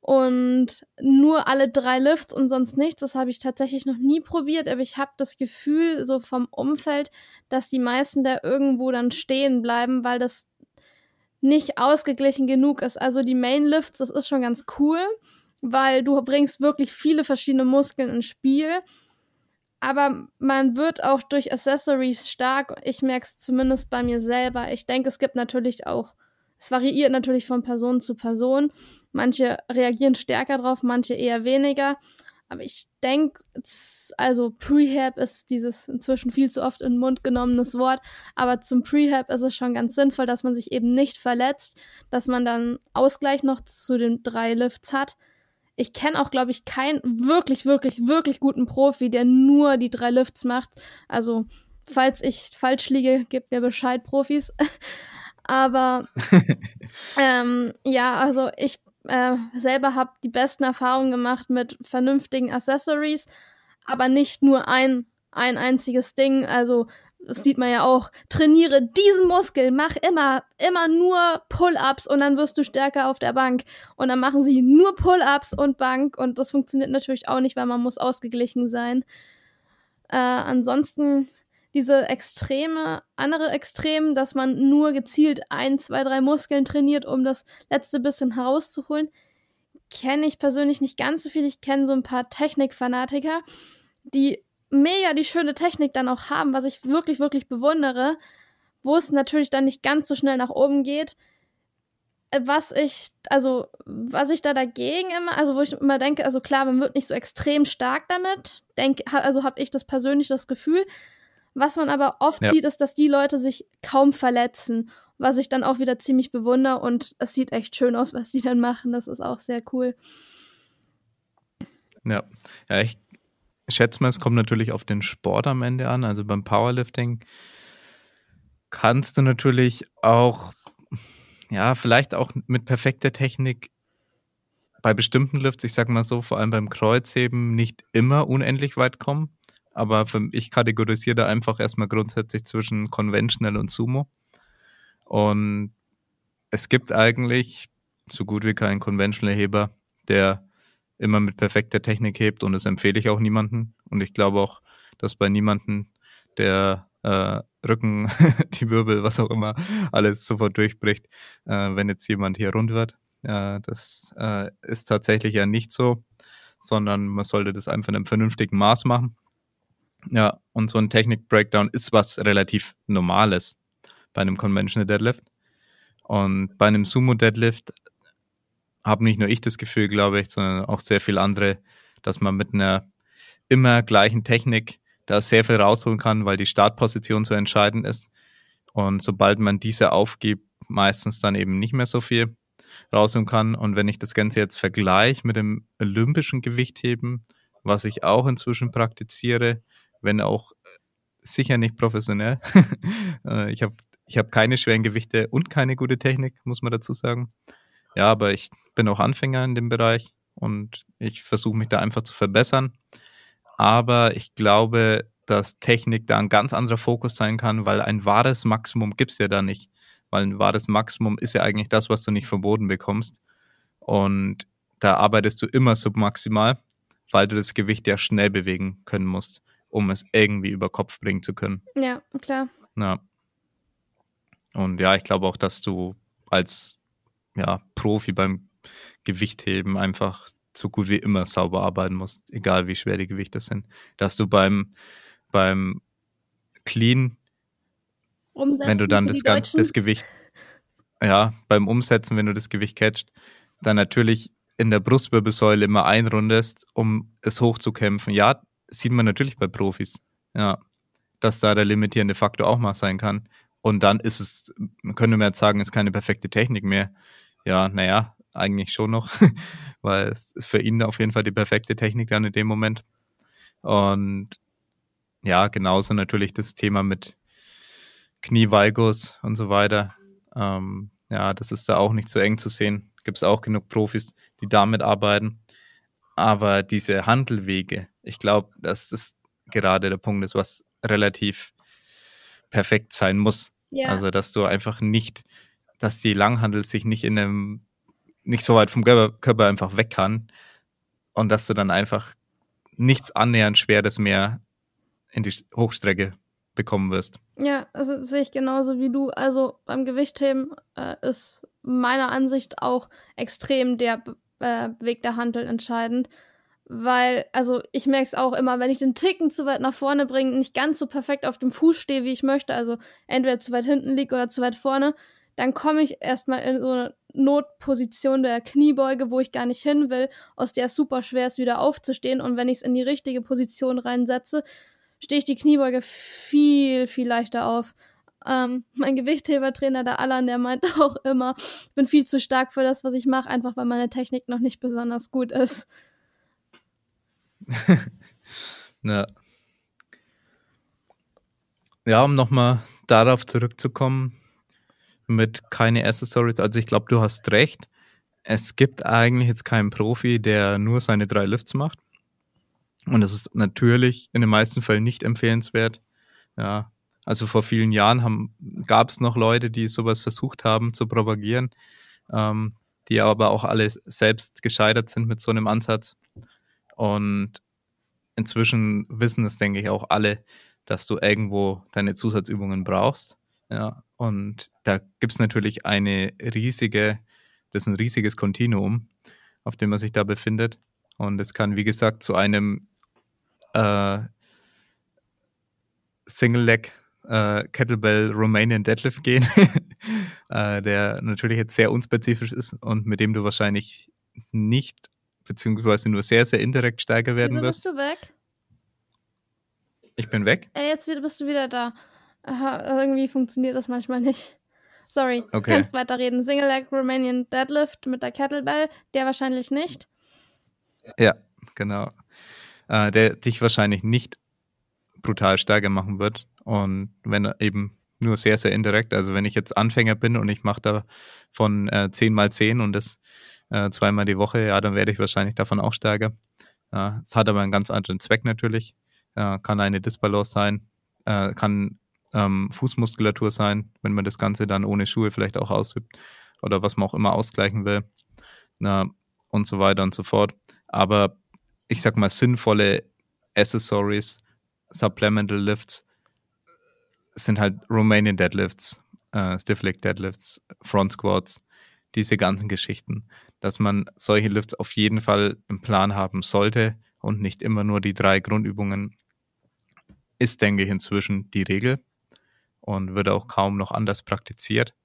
und nur alle drei Lifts und sonst nichts. Das habe ich tatsächlich noch nie probiert, aber ich habe das Gefühl, so vom Umfeld, dass die meisten da irgendwo dann stehen bleiben, weil das nicht ausgeglichen genug ist. Also die Main Lifts, das ist schon ganz cool, weil du bringst wirklich viele verschiedene Muskeln ins Spiel. Aber man wird auch durch Accessories stark. Ich merke es zumindest bei mir selber. Ich denke, es gibt natürlich auch es variiert natürlich von Person zu Person. Manche reagieren stärker drauf, manche eher weniger. Aber ich denke, also Prehab ist dieses inzwischen viel zu oft in den Mund genommenes Wort. Aber zum Prehab ist es schon ganz sinnvoll, dass man sich eben nicht verletzt, dass man dann Ausgleich noch zu den drei Lifts hat. Ich kenne auch, glaube ich, keinen wirklich, wirklich, wirklich guten Profi, der nur die drei Lifts macht. Also, falls ich falsch liege, gebt mir Bescheid, Profis. Aber ähm, ja, also ich äh, selber habe die besten Erfahrungen gemacht mit vernünftigen Accessories, aber nicht nur ein, ein einziges Ding. Also das sieht man ja auch. Trainiere diesen Muskel, mach immer, immer nur Pull-ups und dann wirst du stärker auf der Bank. Und dann machen sie nur Pull-ups und Bank und das funktioniert natürlich auch nicht, weil man muss ausgeglichen sein. Äh, ansonsten diese extreme, andere Extrem, dass man nur gezielt ein, zwei, drei Muskeln trainiert, um das letzte bisschen herauszuholen, kenne ich persönlich nicht ganz so viel. Ich kenne so ein paar Technikfanatiker, die mega die schöne Technik dann auch haben, was ich wirklich, wirklich bewundere, wo es natürlich dann nicht ganz so schnell nach oben geht. Was ich, also, was ich da dagegen immer, also wo ich immer denke, also klar, man wird nicht so extrem stark damit, denke, also habe ich das persönlich das Gefühl, was man aber oft ja. sieht, ist, dass die Leute sich kaum verletzen, was ich dann auch wieder ziemlich bewundere und es sieht echt schön aus, was die dann machen. Das ist auch sehr cool. Ja, ja ich schätze mal, es kommt natürlich auf den Sport am Ende an. Also beim Powerlifting kannst du natürlich auch, ja, vielleicht auch mit perfekter Technik bei bestimmten Lifts, ich sag mal so, vor allem beim Kreuzheben, nicht immer unendlich weit kommen. Aber für, ich kategorisiere da einfach erstmal grundsätzlich zwischen Conventional und Sumo. Und es gibt eigentlich so gut wie keinen Conventional-Heber, der immer mit perfekter Technik hebt und das empfehle ich auch niemanden. Und ich glaube auch, dass bei niemanden der äh, Rücken, die Wirbel, was auch immer, alles sofort durchbricht, äh, wenn jetzt jemand hier rund wird. Äh, das ist tatsächlich ja nicht so, sondern man sollte das einfach in einem vernünftigen Maß machen. Ja, und so ein Technik-Breakdown ist was relativ Normales bei einem Conventional Deadlift. Und bei einem Sumo Deadlift habe nicht nur ich das Gefühl, glaube ich, sondern auch sehr viele andere, dass man mit einer immer gleichen Technik da sehr viel rausholen kann, weil die Startposition so entscheidend ist. Und sobald man diese aufgibt, meistens dann eben nicht mehr so viel rausholen kann. Und wenn ich das Ganze jetzt vergleiche mit dem olympischen Gewichtheben, was ich auch inzwischen praktiziere, wenn auch sicher nicht professionell. Äh, ich habe ich hab keine schweren Gewichte und keine gute Technik, muss man dazu sagen. Ja, aber ich bin auch Anfänger in dem Bereich und ich versuche mich da einfach zu verbessern. Aber ich glaube, dass Technik da ein ganz anderer Fokus sein kann, weil ein wahres Maximum gibt es ja da nicht. Weil ein wahres Maximum ist ja eigentlich das, was du nicht verboten bekommst. Und da arbeitest du immer submaximal, weil du das Gewicht ja schnell bewegen können musst, um es irgendwie über Kopf bringen zu können. Ja, klar. Ja. Und ja, ich glaube auch, dass du als ja, Profi beim Gewichtheben einfach so gut wie immer sauber arbeiten musst, egal wie schwer die Gewichte sind. Dass du beim, beim Clean, Umsetzen wenn du dann das, die Gan- Deutschen. das Gewicht, ja, beim Umsetzen, wenn du das Gewicht catchst, dann natürlich in der Brustwirbelsäule immer einrundest, um es hochzukämpfen. Ja, sieht man natürlich bei Profis, ja, dass da der limitierende Faktor auch mal sein kann. Und dann ist es, man könnte mir jetzt sagen, ist keine perfekte Technik mehr. Ja, naja, eigentlich schon noch, weil es ist für ihn auf jeden Fall die perfekte Technik dann in dem Moment. Und ja, genauso natürlich das Thema mit Knievalgus und so weiter. Ähm, ja, das ist da auch nicht so eng zu sehen. Gibt es auch genug Profis, die damit arbeiten. Aber diese Handelwege, ich glaube, dass das gerade der Punkt ist, was relativ perfekt sein muss. Ja, Also, dass du einfach nicht, dass die Langhandel sich nicht in einem, nicht so weit vom Körper, einfach weg kann und dass du dann einfach nichts annähernd Schweres mehr in die Hochstrecke bekommen wirst. ja, also sehe ich genauso wie du. Also beim Gewichtheben äh, ist meiner Ansicht auch extrem der äh, Weg der Handel entscheidend. Weil, also ich merke es auch immer, wenn ich den Ticken zu weit nach vorne bringe, nicht ganz so perfekt auf dem Fuß stehe, wie ich möchte, also entweder zu weit hinten liege oder zu weit vorne, dann komme ich erstmal in so eine Notposition der Kniebeuge, wo ich gar nicht hin will, aus der es super schwer ist, wieder aufzustehen. Und wenn ich es in die richtige Position reinsetze, stehe ich die Kniebeuge viel, viel leichter auf. Ähm, mein Gewichthebertrainer, der Alan, der meint auch immer, ich bin viel zu stark für das, was ich mache, einfach weil meine Technik noch nicht besonders gut ist. Ja. Ja, um nochmal darauf zurückzukommen, mit keine Accessories. Also ich glaube, du hast recht. Es gibt eigentlich jetzt keinen Profi, der nur seine drei Lifts macht. Und das ist natürlich in den meisten Fällen nicht empfehlenswert. Ja, also vor vielen Jahren gab es noch Leute, die sowas versucht haben zu propagieren, ähm, die aber auch alle selbst gescheitert sind mit so einem Ansatz. Und inzwischen wissen es, denke ich, auch alle, dass du irgendwo deine Zusatzübungen brauchst. Ja, und da gibt es natürlich eine riesige, das ist ein riesiges Kontinuum, auf dem man sich da befindet. Und es kann, wie gesagt, zu einem äh, Single-Leg äh, Kettlebell Romanian Deadlift gehen, äh, der natürlich jetzt sehr unspezifisch ist und mit dem du wahrscheinlich nicht, beziehungsweise nur sehr, sehr indirekt stärker werden Wieso wirst. bist du weg? Ich bin weg. Äh, jetzt bist du wieder da. Aha, irgendwie funktioniert das manchmal nicht. Sorry, Okay. kannst weiterreden. Single Leg Romanian Deadlift mit der Kettlebell, der wahrscheinlich nicht. Ja, genau. Äh, der dich wahrscheinlich nicht brutal stärker machen wird. Und wenn er eben nur sehr, sehr indirekt. Also wenn ich jetzt Anfänger bin und ich mache da von äh, 10 mal 10 und das äh, zweimal die Woche, ja, dann werde ich wahrscheinlich davon auch stärker. Es hat aber einen ganz anderen Zweck natürlich. Ja, kann eine Disbalance sein, äh, kann ähm, Fußmuskulatur sein, wenn man das Ganze dann ohne Schuhe vielleicht auch ausübt oder was man auch immer ausgleichen will. Na, und so weiter und so fort. Aber ich sag mal, sinnvolle Accessories, Supplemental Lifts sind halt Romanian Deadlifts, äh, Stiff Leg Deadlifts, Front Squats, diese ganzen Geschichten. Dass man solche Lifts auf jeden Fall im Plan haben sollte und nicht immer nur die drei Grundübungen, ist, denke ich, inzwischen die Regel und wird auch kaum noch anders praktiziert.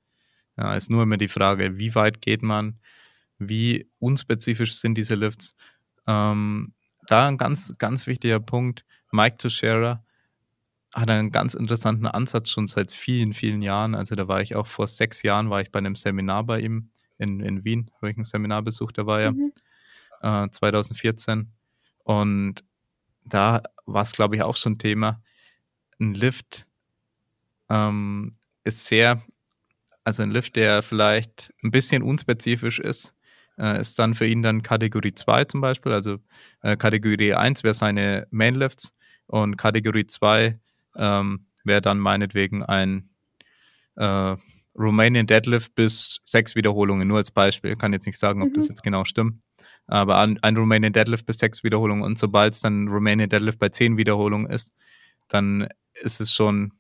Ja, ist nur immer die Frage, wie weit geht man, wie unspezifisch sind diese Lifts. Ähm, da ein ganz, ganz wichtiger Punkt. Mike Teixeira hat einen ganz interessanten Ansatz schon seit vielen, vielen Jahren. Also da war ich auch vor sechs Jahren, war ich bei einem Seminar bei ihm in, in Wien, habe ich ein Seminar besucht, da war er Mhm. äh, 2014. Und da war es, glaube ich, auch schon Thema. Ein Lift ähm, ist sehr, also ein Lift, der vielleicht ein bisschen unspezifisch ist, äh, ist dann für ihn dann Kategorie 2 zum Beispiel. Also äh, Kategorie 1 wäre seine Mainlifts und Kategorie 2 ähm, wäre dann meinetwegen ein äh, Romanian Deadlift bis sechs Wiederholungen, nur als Beispiel. Kann jetzt nicht sagen, ob das Mhm. jetzt genau stimmt. Aber ein, ein Romanian Deadlift bis sechs Wiederholungen und sobald es dann Romanian Deadlift bei zehn Wiederholungen ist, dann ist es schon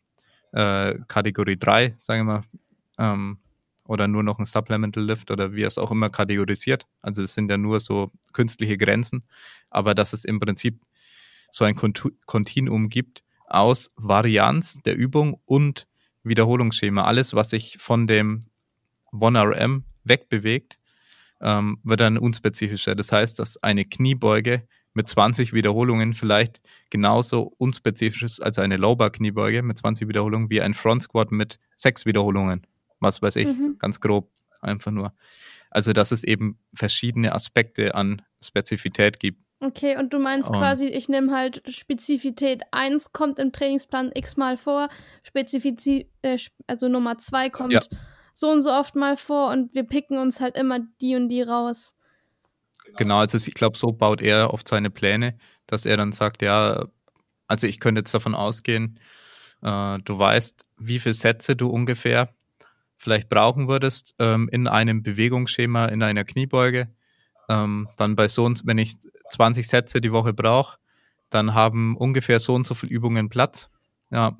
äh, Kategorie 3, sagen wir mal. Ähm, oder nur noch ein Supplemental Lift oder wie es auch immer kategorisiert. Also es sind ja nur so künstliche Grenzen, aber dass es im Prinzip so ein Kontinuum gibt aus Varianz der Übung und Wiederholungsschema. Alles, was sich von dem 1RM wegbewegt, ähm, wird dann unspezifischer. Das heißt, dass eine Kniebeuge mit 20 Wiederholungen vielleicht genauso unspezifisch ist als eine Low-Bar-Kniebeuge mit 20 Wiederholungen wie ein Front Squat mit 6 Wiederholungen. Was weiß ich, Mhm. ganz grob, einfach nur. Also, dass es eben verschiedene Aspekte an Spezifität gibt. Okay, und du meinst Und- quasi, ich nehme halt Spezifität 1 kommt im Trainingsplan x-mal vor, Spezifität, äh, also Nummer 2 kommt Ja. so und so oft mal vor und wir picken uns halt immer die und die raus. Genau, also ich glaube, so baut er oft seine Pläne, dass er dann sagt, ja, also ich könnte jetzt davon ausgehen, äh, du weißt, wie viele Sätze du ungefähr vielleicht brauchen würdest ähm, in einem Bewegungsschema, in einer Kniebeuge. Ähm, dann bei so und wenn ich 20 Sätze die Woche brauche, dann haben ungefähr so und so viele Übungen Platz. Ja.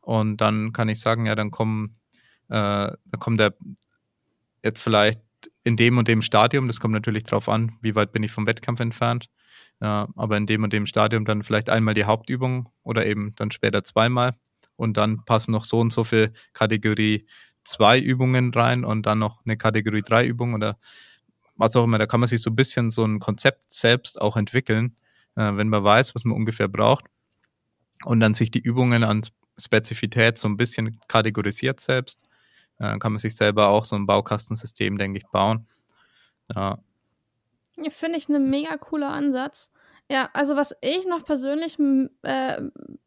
Und dann kann ich sagen, ja, dann kommen, äh, dann kommt der jetzt vielleicht in dem und dem Stadium, das kommt natürlich drauf an, wie weit bin ich vom Wettkampf entfernt, ja, aber in dem und dem Stadium dann vielleicht einmal die Hauptübung oder eben dann später zweimal und dann passen noch so und so viel Kategorie 2 Übungen rein und dann noch eine Kategorie 3 Übung oder was auch immer. Da kann man sich so ein bisschen so ein Konzept selbst auch entwickeln, äh, wenn man weiß, was man ungefähr braucht und dann sich die Übungen an Spezifität so ein bisschen kategorisiert selbst. Äh, kann man sich selber auch so ein Baukastensystem, denke ich, bauen. Ja, Finde ich ein mega cooler Ansatz. Ja, also was ich noch persönlich äh,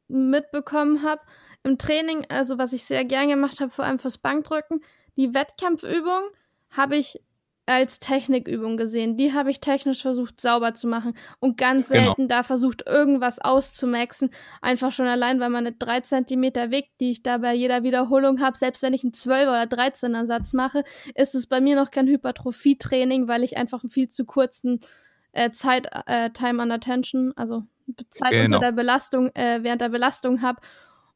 mitbekommen habe im Training, also was ich sehr gern gemacht habe, vor allem fürs Bankdrücken, die Wettkampfübung habe ich als Technikübung gesehen. Die habe ich technisch versucht sauber zu machen und ganz Genau. selten da versucht, irgendwas auszumaxen. Einfach schon allein, weil meine 3 cm Weg, die ich da bei jeder Wiederholung habe, selbst wenn ich einen 12 oder 13er Satz mache, ist es bei mir noch kein Hypertrophie-Training, weil ich einfach einen viel zu kurzen äh, Zeit, äh, Time under Tension, also Zeit Genau. unter der Belastung, äh, während der Belastung habe.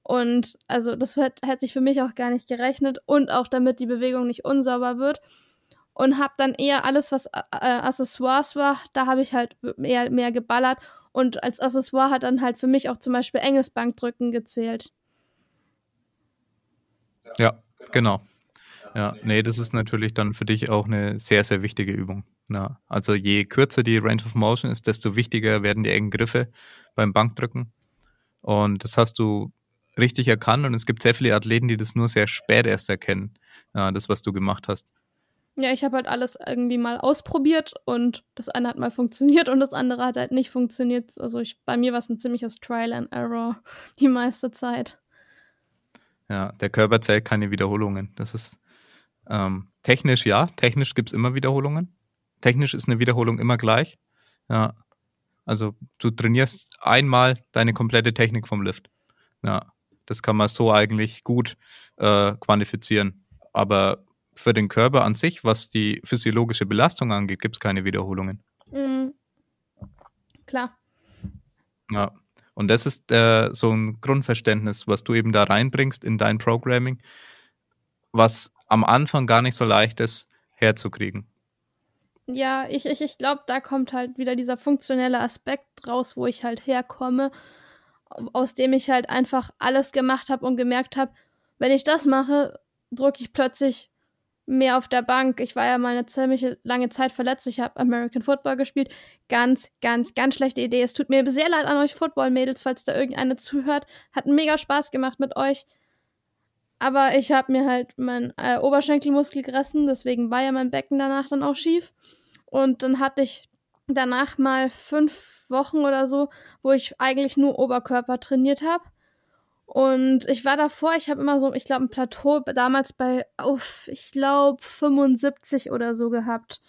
Und also das hat sich für mich auch gar nicht gerechnet und auch damit die Bewegung nicht unsauber wird. Und habe dann eher alles, was äh, Accessoires war, da habe ich halt eher mehr geballert. Und als Accessoire hat dann halt für mich auch zum Beispiel enges Bankdrücken gezählt. ja, genau. Ja, nee, das ist natürlich dann für dich auch eine sehr, sehr wichtige Übung. Ja, also je kürzer die Range of Motion ist, desto wichtiger werden die engen Griffe beim Bankdrücken. Und das hast du richtig erkannt und es gibt sehr viele Athleten, die das nur sehr spät erst erkennen, ja, das, was du gemacht hast. Ja, ich habe halt alles irgendwie mal ausprobiert und das eine hat mal funktioniert und das andere hat halt nicht funktioniert. Also ich, bei mir war es ein ziemliches Trial and Error die meiste Zeit. Ja, der Körper zählt keine Wiederholungen. Das ist ähm, technisch ja, technisch gibt es immer Wiederholungen. Technisch ist eine Wiederholung immer gleich. Ja. Also du trainierst einmal deine komplette Technik vom Lift. Ja, das kann man so eigentlich gut äh, quantifizieren. Aber für den Körper an sich, was die physiologische Belastung angeht, gibt es keine Wiederholungen. Mhm. Klar. Ja. Und das ist äh, so ein Grundverständnis, was du eben da reinbringst in dein Programming, was am Anfang gar nicht so leicht ist, herzukriegen. Ja, ich, ich, ich glaube, da kommt halt wieder dieser funktionelle Aspekt raus, wo ich halt herkomme, aus dem ich halt einfach alles gemacht habe und gemerkt habe, wenn ich das mache, drücke ich plötzlich mehr auf der Bank. Ich war ja mal eine ziemlich lange Zeit verletzt. Ich habe American Football gespielt. Ganz, ganz, ganz schlechte Idee. Es tut mir sehr leid an euch Football-Mädels, falls da irgendeine zuhört. Hat mega Spaß gemacht mit euch. Aber ich habe mir halt meinen äh, Oberschenkelmuskel gerissen, deswegen war ja mein Becken danach dann auch schief. Und dann hatte ich danach mal fünf Wochen oder so, wo ich eigentlich nur Oberkörper trainiert habe. Und ich war davor, ich habe immer so, ich glaube, ein Plateau damals bei, auf, ich glaube, 75 oder so gehabt.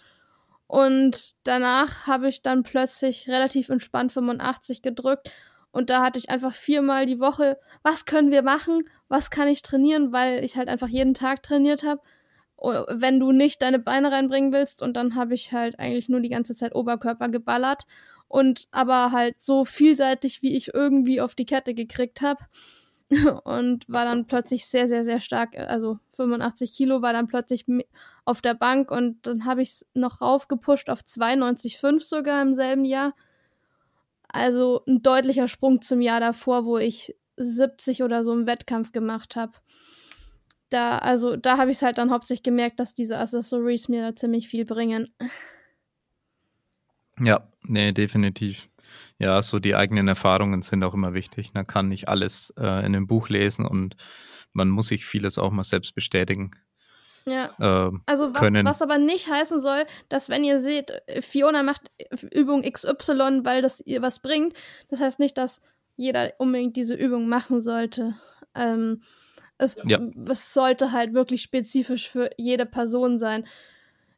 Und danach habe ich dann plötzlich relativ entspannt 85 gedrückt und da hatte ich einfach viermal die Woche, was können wir machen? Was kann ich trainieren? Weil ich halt einfach jeden Tag trainiert habe. Wenn du nicht deine Beine reinbringen willst. Und dann habe ich halt eigentlich nur die ganze Zeit Oberkörper geballert. Und aber halt so vielseitig, wie ich irgendwie auf die Kette gekriegt habe. und war dann plötzlich sehr, sehr, sehr stark. Also 85 Kilo war dann plötzlich auf der Bank und dann habe ich es noch raufgepusht auf 92,5 sogar im selben Jahr. Also ein deutlicher Sprung zum Jahr davor, wo ich 70 oder so im Wettkampf gemacht habe. Da, also, da habe ich es halt dann hauptsächlich gemerkt, dass diese Accessories mir da ziemlich viel bringen. Ja, nee, definitiv. Ja, so die eigenen Erfahrungen sind auch immer wichtig. Man kann nicht alles äh, in einem Buch lesen und man muss sich vieles auch mal selbst bestätigen. Ja. Äh, also was, was, aber nicht heißen soll, dass wenn ihr seht, Fiona macht Übung XY, weil das ihr was bringt, das heißt nicht, dass jeder unbedingt diese Übung machen sollte. Ähm, es, ja. es sollte halt wirklich spezifisch für jede Person sein.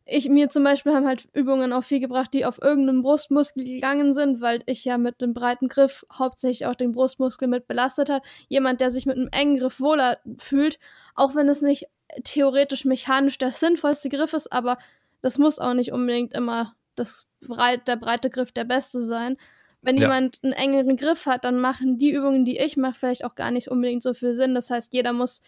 Ich mir zum Beispiel haben halt Übungen auch viel gebracht, die auf irgendeinen Brustmuskel gegangen sind, weil ich ja mit einem breiten Griff hauptsächlich auch den Brustmuskel mit belastet hat. Jemand, der sich mit einem engen Griff wohler fühlt, auch wenn es nicht theoretisch mechanisch der sinnvollste Griff ist, aber das muss auch nicht unbedingt immer das breit, der breite Griff der beste sein. Wenn ja. jemand einen engeren Griff hat, dann machen die Übungen, die ich mache, vielleicht auch gar nicht unbedingt so viel Sinn. Das heißt, jeder muss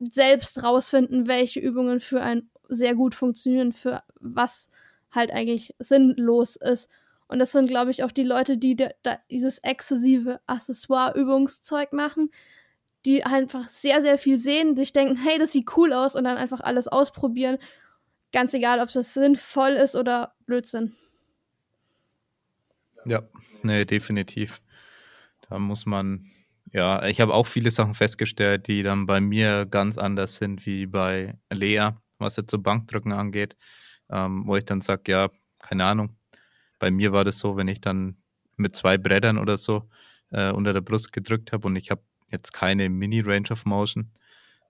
selbst rausfinden, welche Übungen für einen sehr gut funktionieren, für was halt eigentlich sinnlos ist. Und das sind, glaube ich, auch die Leute, die da dieses exzessive Accessoire-Übungszeug machen, die einfach sehr, sehr viel sehen, sich denken, hey, das sieht cool aus und dann einfach alles ausprobieren. Ganz egal, ob das sinnvoll ist oder Blödsinn. Ja, nee, definitiv. Da muss man, ja, ich habe auch viele Sachen festgestellt, die dann bei mir ganz anders sind wie bei Lea, was jetzt so Bankdrücken angeht, ähm, wo ich dann sage, ja, keine Ahnung. Bei mir war das so, wenn ich dann mit zwei Brettern oder so äh, unter der Brust gedrückt habe und ich habe jetzt keine Mini-Range of Motion.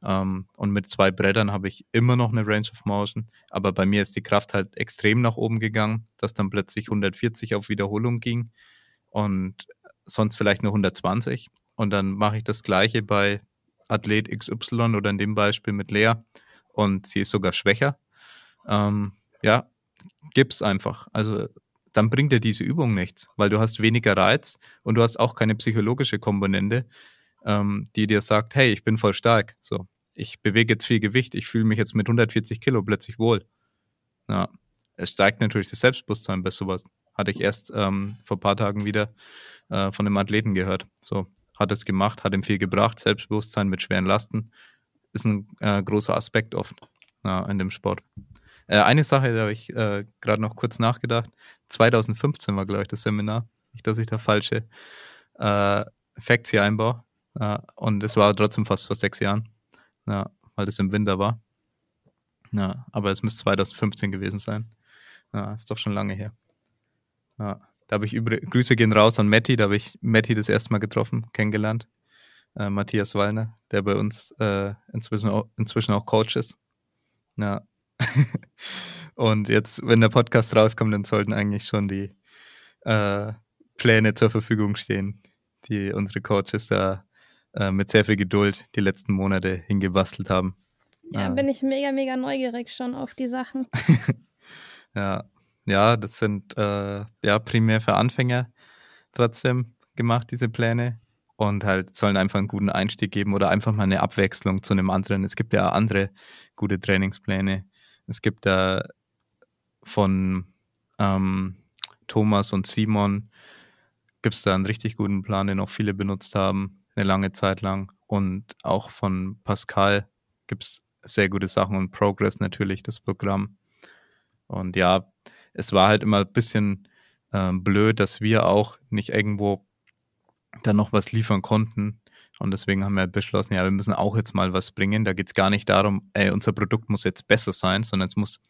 Ähm, und mit zwei Brettern habe ich immer noch eine Range of Motion. Aber bei mir ist die Kraft halt extrem nach oben gegangen, dass dann plötzlich 140 auf Wiederholung ging und sonst vielleicht nur 120. Und dann mache ich das gleiche bei Athlet XY oder in dem Beispiel mit Lea und sie ist sogar schwächer. Ähm, ja, gib's einfach. Also dann bringt dir diese Übung nichts, weil du hast weniger Reiz und du hast auch keine psychologische Komponente, ähm, die dir sagt, hey, ich bin voll stark. So, ich bewege jetzt viel Gewicht, ich fühle mich jetzt mit 140 Kilo plötzlich wohl. Ja, es steigt natürlich das Selbstbewusstsein bei sowas. Hatte ich erst ähm, vor ein paar Tagen wieder äh, von einem Athleten gehört. So, hat es gemacht, hat ihm viel gebracht, Selbstbewusstsein mit schweren Lasten. Ist ein äh, großer Aspekt oft ja, in dem Sport. Äh, eine Sache, da habe ich äh, gerade noch kurz nachgedacht. 2015 war, glaube ich, das Seminar. Nicht, dass ich da falsche äh, Facts hier einbaue. Ja, und es war trotzdem fast vor sechs Jahren, ja, weil das im Winter war. Ja, aber es müsste 2015 gewesen sein. Ja, ist doch schon lange her. Ja, da habe ich über Grüße gehen raus an Matti, da habe ich Matti das erste Mal getroffen, kennengelernt. Äh, Matthias Wallner, der bei uns äh, inzwischen, auch, inzwischen auch Coach ist. Ja. Und jetzt, wenn der Podcast rauskommt, dann sollten eigentlich schon die äh, Pläne zur Verfügung stehen, die unsere Coaches da äh, mit sehr viel Geduld die letzten Monate hingebastelt haben. Ja, äh, bin ich mega, mega neugierig schon auf die Sachen. ja, ja, das sind äh, ja primär für Anfänger trotzdem gemacht, diese Pläne. Und halt sollen einfach einen guten Einstieg geben oder einfach mal eine Abwechslung zu einem anderen. Es gibt ja andere gute Trainingspläne. Es gibt da von ähm, Thomas und Simon gibt es da einen richtig guten Plan, den auch viele benutzt haben eine lange Zeit lang. Und auch von Pascal gibt es sehr gute Sachen und Progress natürlich, das Programm. Und ja, es war halt immer ein bisschen äh, blöd, dass wir auch nicht irgendwo dann noch was liefern konnten. Und deswegen haben wir beschlossen, ja, wir müssen auch jetzt mal was bringen. Da geht es gar nicht darum, ey, unser Produkt muss jetzt besser sein, sondern es muss,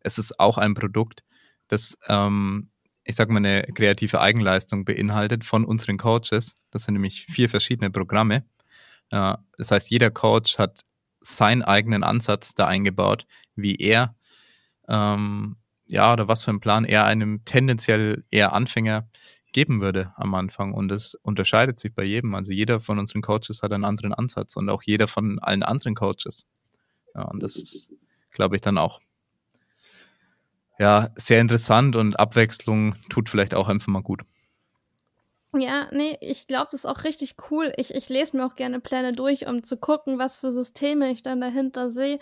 es ist auch ein Produkt, das, ähm, ich sag mal, eine kreative Eigenleistung beinhaltet von unseren Coaches. Das sind nämlich vier verschiedene Programme. Äh, das heißt, jeder Coach hat seinen eigenen Ansatz da eingebaut, wie er, ähm, ja, oder was für einen Plan er einem tendenziell eher Anfänger geben würde am Anfang. Und es unterscheidet sich bei jedem. Also jeder von unseren Coaches hat einen anderen Ansatz und auch jeder von allen anderen Coaches. Ja, und das ist, glaube ich, dann auch ja, sehr interessant und Abwechslung tut vielleicht auch einfach mal gut. Ja, nee, ich glaube, das ist auch richtig cool. Ich, ich lese mir auch gerne Pläne durch, um zu gucken, was für Systeme ich dann dahinter sehe.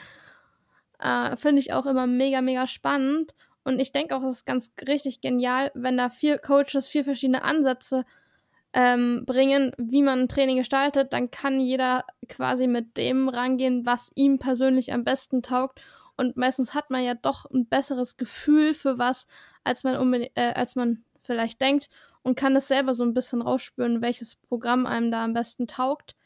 Äh, Finde ich auch immer mega, mega spannend. Und ich denke auch, es ist ganz richtig genial, wenn da vier Coaches vier verschiedene Ansätze ähm, bringen, wie man ein Training gestaltet, dann kann jeder quasi mit dem rangehen, was ihm persönlich am besten taugt. Und meistens hat man ja doch ein besseres Gefühl für was, als man, äh, als man vielleicht denkt und kann es selber so ein bisschen rausspüren, welches Programm einem da am besten taugt.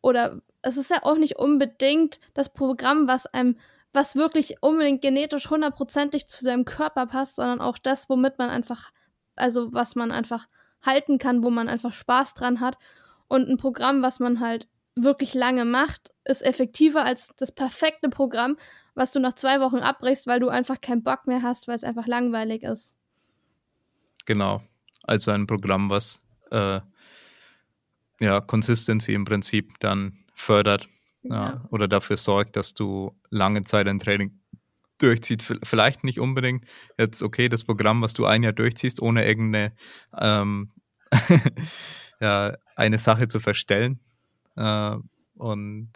Oder es ist ja auch nicht unbedingt das Programm, was einem was wirklich unbedingt genetisch hundertprozentig zu seinem Körper passt, sondern auch das, womit man einfach, also was man einfach halten kann, wo man einfach Spaß dran hat. Und ein Programm, was man halt wirklich lange macht, ist effektiver als das perfekte Programm, was du nach zwei Wochen abbrichst, weil du einfach keinen Bock mehr hast, weil es einfach langweilig ist. Genau. Also ein Programm, was äh, ja Consistency im Prinzip dann fördert ja. oder dafür sorgt, dass du lange Zeit ein Training durchzieht. Vielleicht nicht unbedingt jetzt, okay, das Programm, was du ein Jahr durchziehst, ohne irgendeine ähm, ja, eine Sache zu verstellen. Äh, und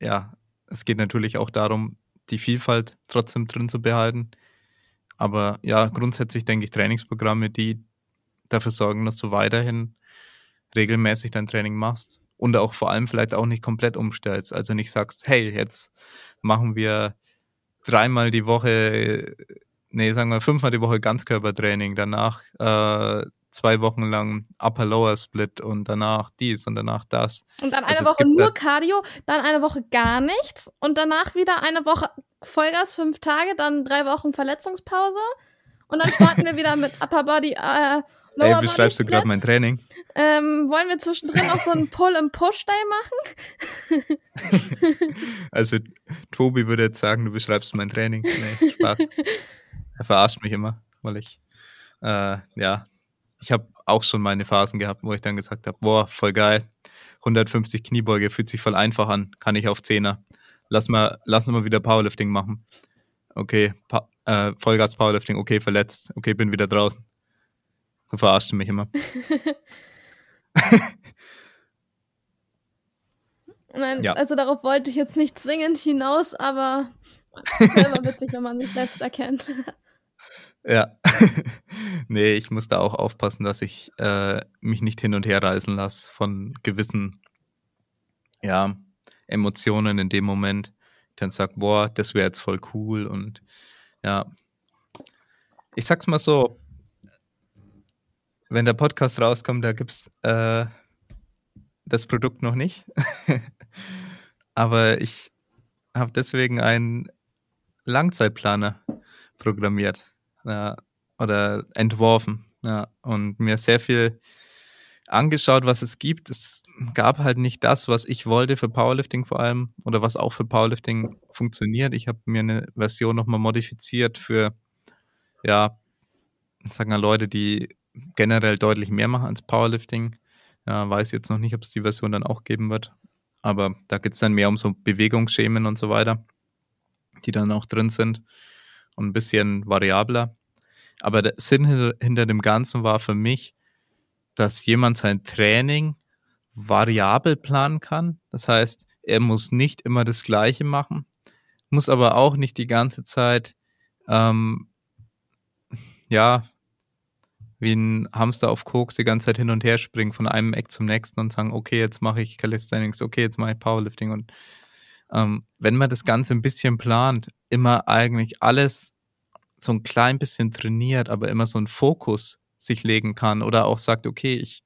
ja, es geht natürlich auch darum, die Vielfalt trotzdem drin zu behalten. Aber ja, grundsätzlich denke ich Trainingsprogramme, die dafür sorgen, dass du weiterhin regelmäßig dein Training machst und auch vor allem vielleicht auch nicht komplett umstellst. Also nicht sagst, hey, jetzt machen wir dreimal die Woche, nee, sagen wir fünfmal die Woche Ganzkörpertraining, danach äh, zwei Wochen lang Upper-Lower-Split und danach dies und danach das. Und dann eine also Woche nur Cardio, dann eine Woche gar nichts und danach wieder eine Woche Vollgas, fünf Tage, dann drei Wochen Verletzungspause und dann starten wir wieder mit Upper Body, äh, Lower Ey, beschreibst du gerade mein Training? Ähm, wollen wir zwischendrin auch so einen Pull-and-Push-Day machen? also, Tobi würde jetzt sagen, du beschreibst mein Training. Nee, Spaß. er verarscht mich immer, weil ich, äh, ja, ich habe auch schon meine Phasen gehabt, wo ich dann gesagt habe, boah, voll geil, 150 Kniebeuge, fühlt sich voll einfach an, kann ich auf Zehner. Lass mal, lass mal wieder Powerlifting machen. Okay, pa äh, Vollgas Powerlifting, okay, verletzt, okay, bin wieder draußen. So verarschst du mich immer. Nein, ja. also darauf wollte ich jetzt nicht zwingend hinaus, aber selber witzig, wenn man sich selbst erkennt. Ja. nee, ich muss da auch aufpassen, dass ich äh, mich nicht hin und her reißen lasse von gewissen ja, Emotionen in dem Moment. Ich dann sage, boah, das wäre jetzt voll cool und ja. Ich sag's mal so, wenn der Podcast rauskommt, da gibt es äh, das Produkt noch nicht. Aber ich habe deswegen einen Langzeitplaner programmiert ja, oder entworfen ja, und mir sehr viel angeschaut, was es gibt. Es gab halt nicht das, was ich wollte für Powerlifting vor allem oder was auch für Powerlifting funktioniert. Ich habe mir eine Version nochmal modifiziert für, ja, sagen wir Leute, die generell deutlich mehr machen als Powerlifting. Ja, weiß jetzt noch nicht, ob es die Version dann auch geben wird. Aber da geht es dann mehr um so Bewegungsschemen und so weiter, die dann auch drin sind und ein bisschen variabler. Aber der Sinn hinter, hinter dem Ganzen war für mich, dass jemand sein Training variabel planen kann. Das heißt, er muss nicht immer das Gleiche machen, muss aber auch nicht die ganze Zeit ähm, ja wie ein Hamster auf Koks die ganze Zeit hin und her springen von einem Eck zum nächsten und sagen, okay, jetzt mache ich Calisthenics, okay, jetzt mache ich Powerlifting. Und ähm, wenn man das Ganze ein bisschen plant, immer eigentlich alles so ein klein bisschen trainiert, aber immer so einen Fokus sich legen kann oder auch sagt, okay, ich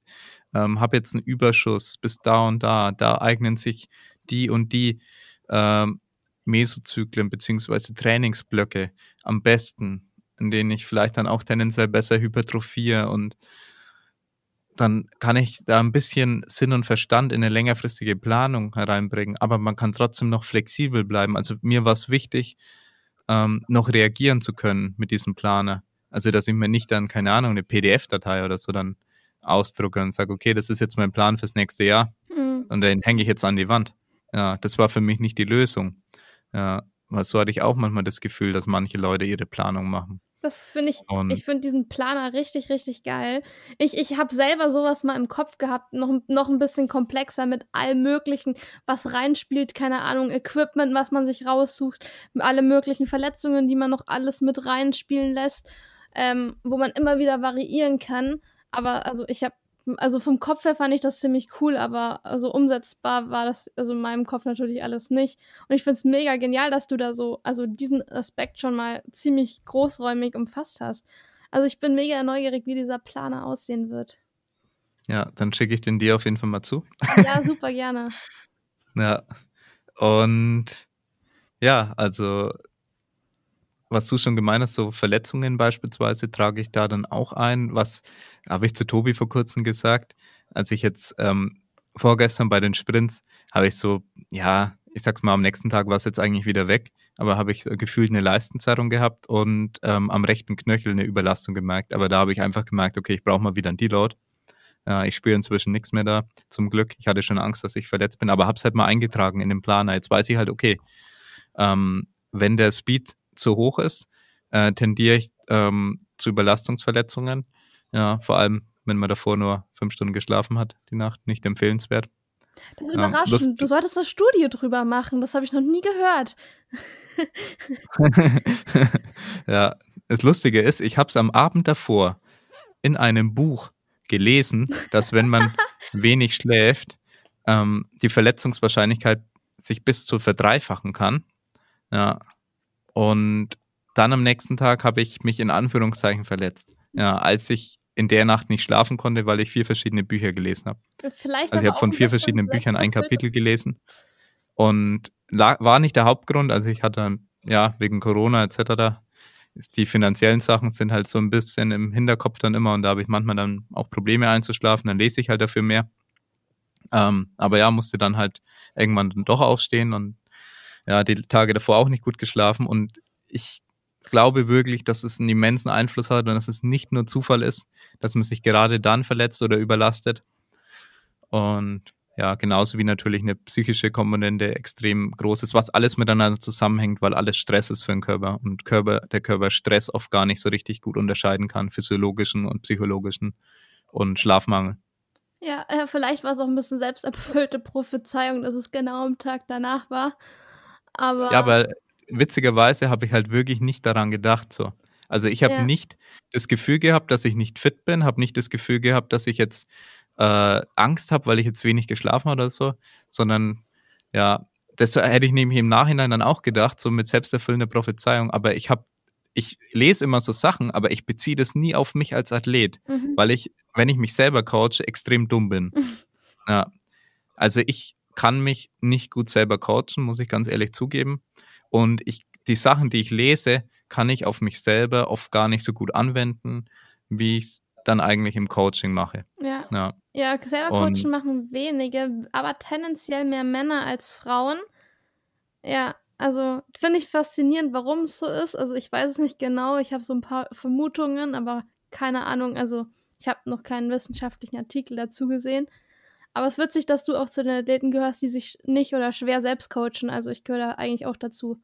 ähm, habe jetzt einen Überschuss bis da und da, da eignen sich die und die ähm, Mesozyklen beziehungsweise Trainingsblöcke am besten, in denen ich vielleicht dann auch tendenziell besser hypertrophiere und dann kann ich da ein bisschen Sinn und Verstand in eine längerfristige Planung hereinbringen, aber man kann trotzdem noch flexibel bleiben. Also mir war es wichtig, ähm, noch reagieren zu können mit diesem Planer. Also dass ich mir nicht dann, keine Ahnung, eine PDF-Datei oder so dann ausdrucke und sage, okay, das ist jetzt mein Plan fürs nächste Jahr mhm. und den hänge ich jetzt an die Wand. Ja, das war für mich nicht die Lösung. Ja, so hatte ich auch manchmal das Gefühl, dass manche Leute ihre Planung machen. Das finde ich, und ich finde diesen Planer richtig, richtig geil. Ich, ich habe selber sowas mal im Kopf gehabt, noch, noch ein bisschen komplexer mit allem Möglichen, was reinspielt, keine Ahnung, Equipment, was man sich raussucht, alle möglichen Verletzungen, die man noch alles mit reinspielen lässt, ähm, wo man immer wieder variieren kann. Aber also ich habe also vom Kopf her fand ich das ziemlich cool, aber also umsetzbar war das also in meinem Kopf natürlich alles nicht. Und ich finde es mega genial, dass du da so, also diesen Aspekt schon mal ziemlich großräumig umfasst hast. Also ich bin mega neugierig, wie dieser Planer aussehen wird. Ja, dann schicke ich den dir auf jeden Fall mal zu. Ja, super gerne. ja. Und ja, also was du schon gemeint hast, so Verletzungen beispielsweise, trage ich da dann auch ein. Was habe ich zu Tobi vor kurzem gesagt, als ich jetzt ähm, vorgestern bei den Sprints, habe ich so, ja, ich sag mal, am nächsten Tag war es jetzt eigentlich wieder weg, aber habe ich gefühlt eine Leistenzerrung gehabt und ähm, am rechten Knöchel eine Überlastung gemerkt. Aber da habe ich einfach gemerkt, okay, ich brauche mal wieder ein Deload. Äh, ich spüre inzwischen nichts mehr da, zum Glück. Ich hatte schon Angst, dass ich verletzt bin, aber habe es halt mal eingetragen in den Planer. Jetzt weiß ich halt, okay, ähm, wenn der Speed zu hoch ist, äh, tendiere ich ähm, zu Überlastungsverletzungen. Ja, vor allem, wenn man davor nur fünf Stunden geschlafen hat, die Nacht, nicht empfehlenswert. Das ist überraschend. Ja, du solltest eine Studie drüber machen. Das habe ich noch nie gehört. ja, das Lustige ist, ich habe es am Abend davor in einem Buch gelesen, dass wenn man wenig schläft, ähm, die Verletzungswahrscheinlichkeit sich bis zu verdreifachen kann. Ja, und dann am nächsten Tag habe ich mich in Anführungszeichen verletzt. Ja, als ich in der Nacht nicht schlafen konnte, weil ich vier verschiedene Bücher gelesen habe. Vielleicht also ich habe von vier verschiedenen Büchern ein Kapitel gelesen und war nicht der Hauptgrund. Also ich hatte ja wegen Corona etc. Die finanziellen Sachen sind halt so ein bisschen im Hinterkopf dann immer und da habe ich manchmal dann auch Probleme einzuschlafen. Dann lese ich halt dafür mehr. Ähm, aber ja, musste dann halt irgendwann dann doch aufstehen und ja, die Tage davor auch nicht gut geschlafen und ich glaube wirklich, dass es einen immensen Einfluss hat und dass es nicht nur Zufall ist, dass man sich gerade dann verletzt oder überlastet. Und ja, genauso wie natürlich eine psychische Komponente extrem groß ist, was alles miteinander zusammenhängt, weil alles Stress ist für den Körper und Körper, der Körper Stress oft gar nicht so richtig gut unterscheiden kann, physiologischen und psychologischen und Schlafmangel. Ja, äh, vielleicht war es auch ein bisschen selbsterfüllte Prophezeiung, dass es genau am Tag danach war. Aber ja, aber witzigerweise habe ich halt wirklich nicht daran gedacht. So. Also ich habe ja. nicht das Gefühl gehabt, dass ich nicht fit bin, habe nicht das Gefühl gehabt, dass ich jetzt äh, Angst habe, weil ich jetzt wenig geschlafen habe oder so, sondern ja, das hätte ich nämlich im Nachhinein dann auch gedacht, so mit selbsterfüllender Prophezeiung. Aber ich habe, ich lese immer so Sachen, aber ich beziehe das nie auf mich als Athlet, mhm. weil ich, wenn ich mich selber coache, extrem dumm bin. ja. Also ich kann mich nicht gut selber coachen, muss ich ganz ehrlich zugeben. Und ich, die Sachen, die ich lese, kann ich auf mich selber oft gar nicht so gut anwenden, wie ich es dann eigentlich im Coaching mache. Ja. Ja, ja selber Und, coachen machen wenige, aber tendenziell mehr Männer als Frauen. Ja, also finde ich faszinierend, warum es so ist. Also ich weiß es nicht genau, ich habe so ein paar Vermutungen, aber keine Ahnung. Also ich habe noch keinen wissenschaftlichen Artikel dazu gesehen. Aber es wird sich, dass du auch zu den Athleten gehörst, die sich nicht oder schwer selbst coachen. Also ich gehöre da eigentlich auch dazu.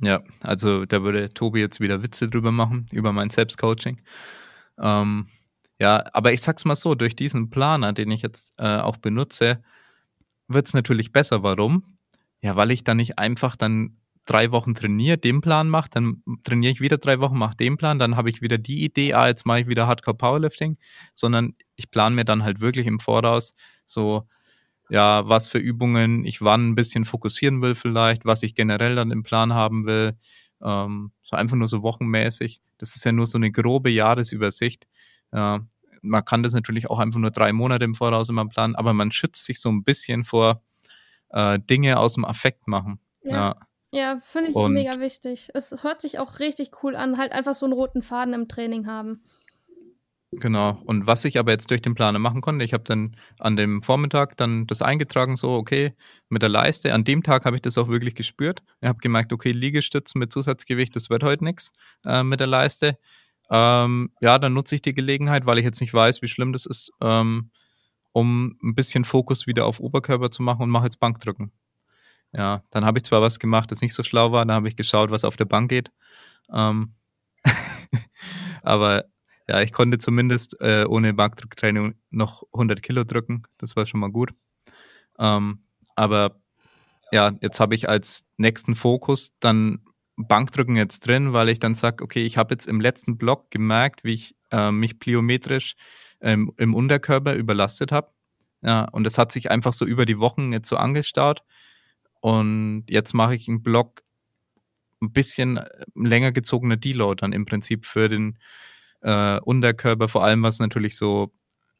Ja, also da würde Tobi jetzt wieder Witze drüber machen, über mein Selbstcoaching. Ähm, ja, aber ich sag's mal so, durch diesen Planer, den ich jetzt äh, auch benutze, wird's natürlich besser. Warum? Ja, weil ich dann nicht einfach dann drei Wochen trainiere, den Plan mache, dann trainiere ich wieder drei Wochen, mache den Plan, dann habe ich wieder die Idee, ah, jetzt mache ich wieder Hardcore Powerlifting, sondern ich plane mir dann halt wirklich im Voraus so ja, was für Übungen ich wann ein bisschen fokussieren will vielleicht, was ich generell dann im Plan haben will. Ähm, so einfach nur so wochenmäßig. Das ist ja nur so eine grobe Jahresübersicht. Ja, man kann das natürlich auch einfach nur drei Monate im Voraus immer planen, aber man schützt sich so ein bisschen vor äh, Dinge aus dem Affekt machen. Ja. Ja. Ja, finde ich Und- mega wichtig. Es hört sich auch richtig cool an, halt einfach so einen roten Faden im Training haben. Genau. Und was ich aber jetzt durch den Planer machen konnte, ich habe dann an dem Vormittag dann das eingetragen, so, okay, mit der Leiste. An dem Tag habe ich das auch wirklich gespürt. Ich habe gemerkt, okay, Liegestützen mit Zusatzgewicht, das wird heute nichts äh, mit der Leiste. Ähm, ja, dann nutze ich die Gelegenheit, weil ich jetzt nicht weiß, wie schlimm das ist, ähm, um ein bisschen Fokus wieder auf Oberkörper zu machen und mache jetzt Bankdrücken. Ja, dann habe ich zwar was gemacht, das nicht so schlau war, dann habe ich geschaut, was auf der Bank geht. Ähm, aber ja, ich konnte zumindest äh, ohne Bankdrücktraining noch 100 Kilo drücken. Das war schon mal gut. Ähm, aber ja, jetzt habe ich als nächsten Fokus dann Bankdrücken jetzt drin, weil ich dann sage, okay, ich habe jetzt im letzten Block gemerkt, wie ich äh, mich pliometrisch ähm, im Unterkörper überlastet habe. Ja, und das hat sich einfach so über die Wochen jetzt so angestaut. Und jetzt mache ich einen Block ein bisschen äh, länger gezogener Deload dann im Prinzip für den äh, Unterkörper, vor allem was natürlich so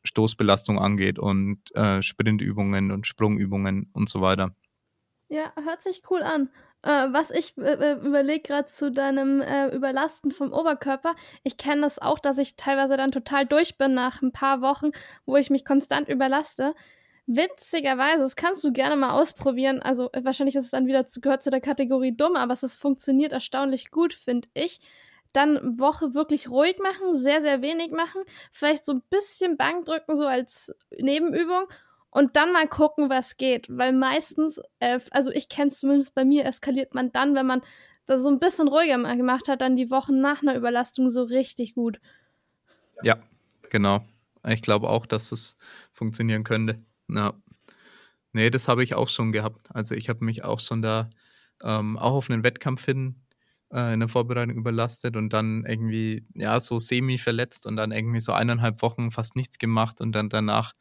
Stoßbelastung angeht und äh, Sprintübungen und Sprungübungen und so weiter. Ja, hört sich cool an. Äh, was ich äh, überlege gerade zu deinem äh, Überlasten vom Oberkörper, ich kenne das auch, dass ich teilweise dann total durch bin nach ein paar Wochen, wo ich mich konstant überlaste. Witzigerweise, das kannst du gerne mal ausprobieren. Also äh, wahrscheinlich ist es dann wieder zu, gehört zu der Kategorie dumm, aber es funktioniert erstaunlich gut, finde ich. Dann Woche wirklich ruhig machen, sehr, sehr wenig machen, vielleicht so ein bisschen Bankdrücken so als Nebenübung und dann mal gucken, was geht. Weil meistens, äh, also ich kenne es zumindest bei mir, eskaliert man dann, wenn man das so ein bisschen ruhiger gemacht hat, dann die Wochen nach einer Überlastung so richtig gut. Ja, genau. Ich glaube auch, dass es funktionieren könnte. Ja. Nee, das habe ich auch schon gehabt. Also ich habe mich auch schon da ähm, auch auf einen Wettkampf hin äh, in der Vorbereitung überlastet und dann irgendwie, ja, so semi verletzt und dann irgendwie so eineinhalb Wochen fast nichts gemacht und dann danach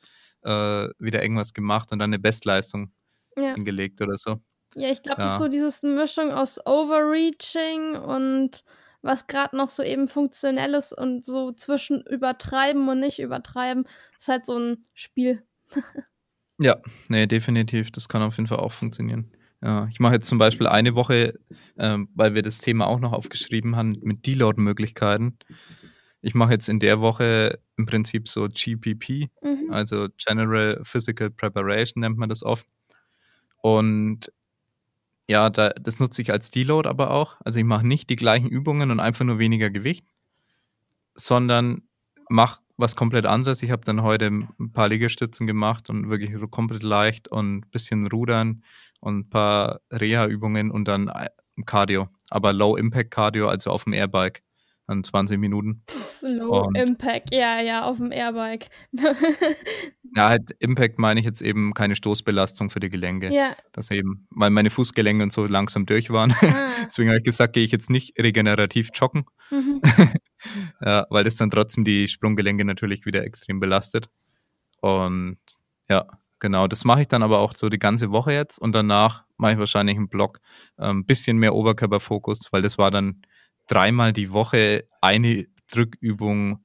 äh, wieder irgendwas gemacht und dann eine Bestleistung Ja, hingelegt oder so. ja ich glaube, das Ja. ist so dieses Mischung aus Overreaching und was gerade noch so eben funktionell ist und so zwischen übertreiben und nicht übertreiben. Das ist halt so ein Spiel. Ja, nee, definitiv. Das kann auf jeden Fall auch funktionieren. Ja, ich mache jetzt zum Beispiel eine Woche, ähm, weil wir das Thema auch noch aufgeschrieben haben, mit Deload-Möglichkeiten. Ich mache jetzt in der Woche im Prinzip so GPP, Mhm. also General Physical Preparation nennt man das oft. Und ja, da, das nutze ich als Deload aber auch. Also ich mache nicht die gleichen Übungen und einfach nur weniger Gewicht, sondern mache was komplett anderes. Ich habe dann heute ein paar Liegestützen gemacht und wirklich so komplett leicht und ein bisschen Rudern und ein paar Reha-Übungen und dann ein Cardio. Aber Low-Impact-Cardio, also auf dem Airbike. Dann 20 Minuten. Low Und- Impact, ja, ja, auf dem Airbike. Ja, halt Impact meine ich jetzt eben keine Stoßbelastung für die Gelenke. ja, Das eben, weil meine Fußgelenke und so langsam durch waren. ah. Deswegen habe ich gesagt, gehe ich jetzt nicht regenerativ joggen, mhm. ja, weil das dann trotzdem die Sprunggelenke natürlich wieder extrem belastet. Und ja, genau, das mache ich dann aber auch so die ganze Woche jetzt und danach mache ich wahrscheinlich einen Block, ein ähm, bisschen mehr Oberkörperfokus, weil das war dann dreimal die Woche eine Drückübung,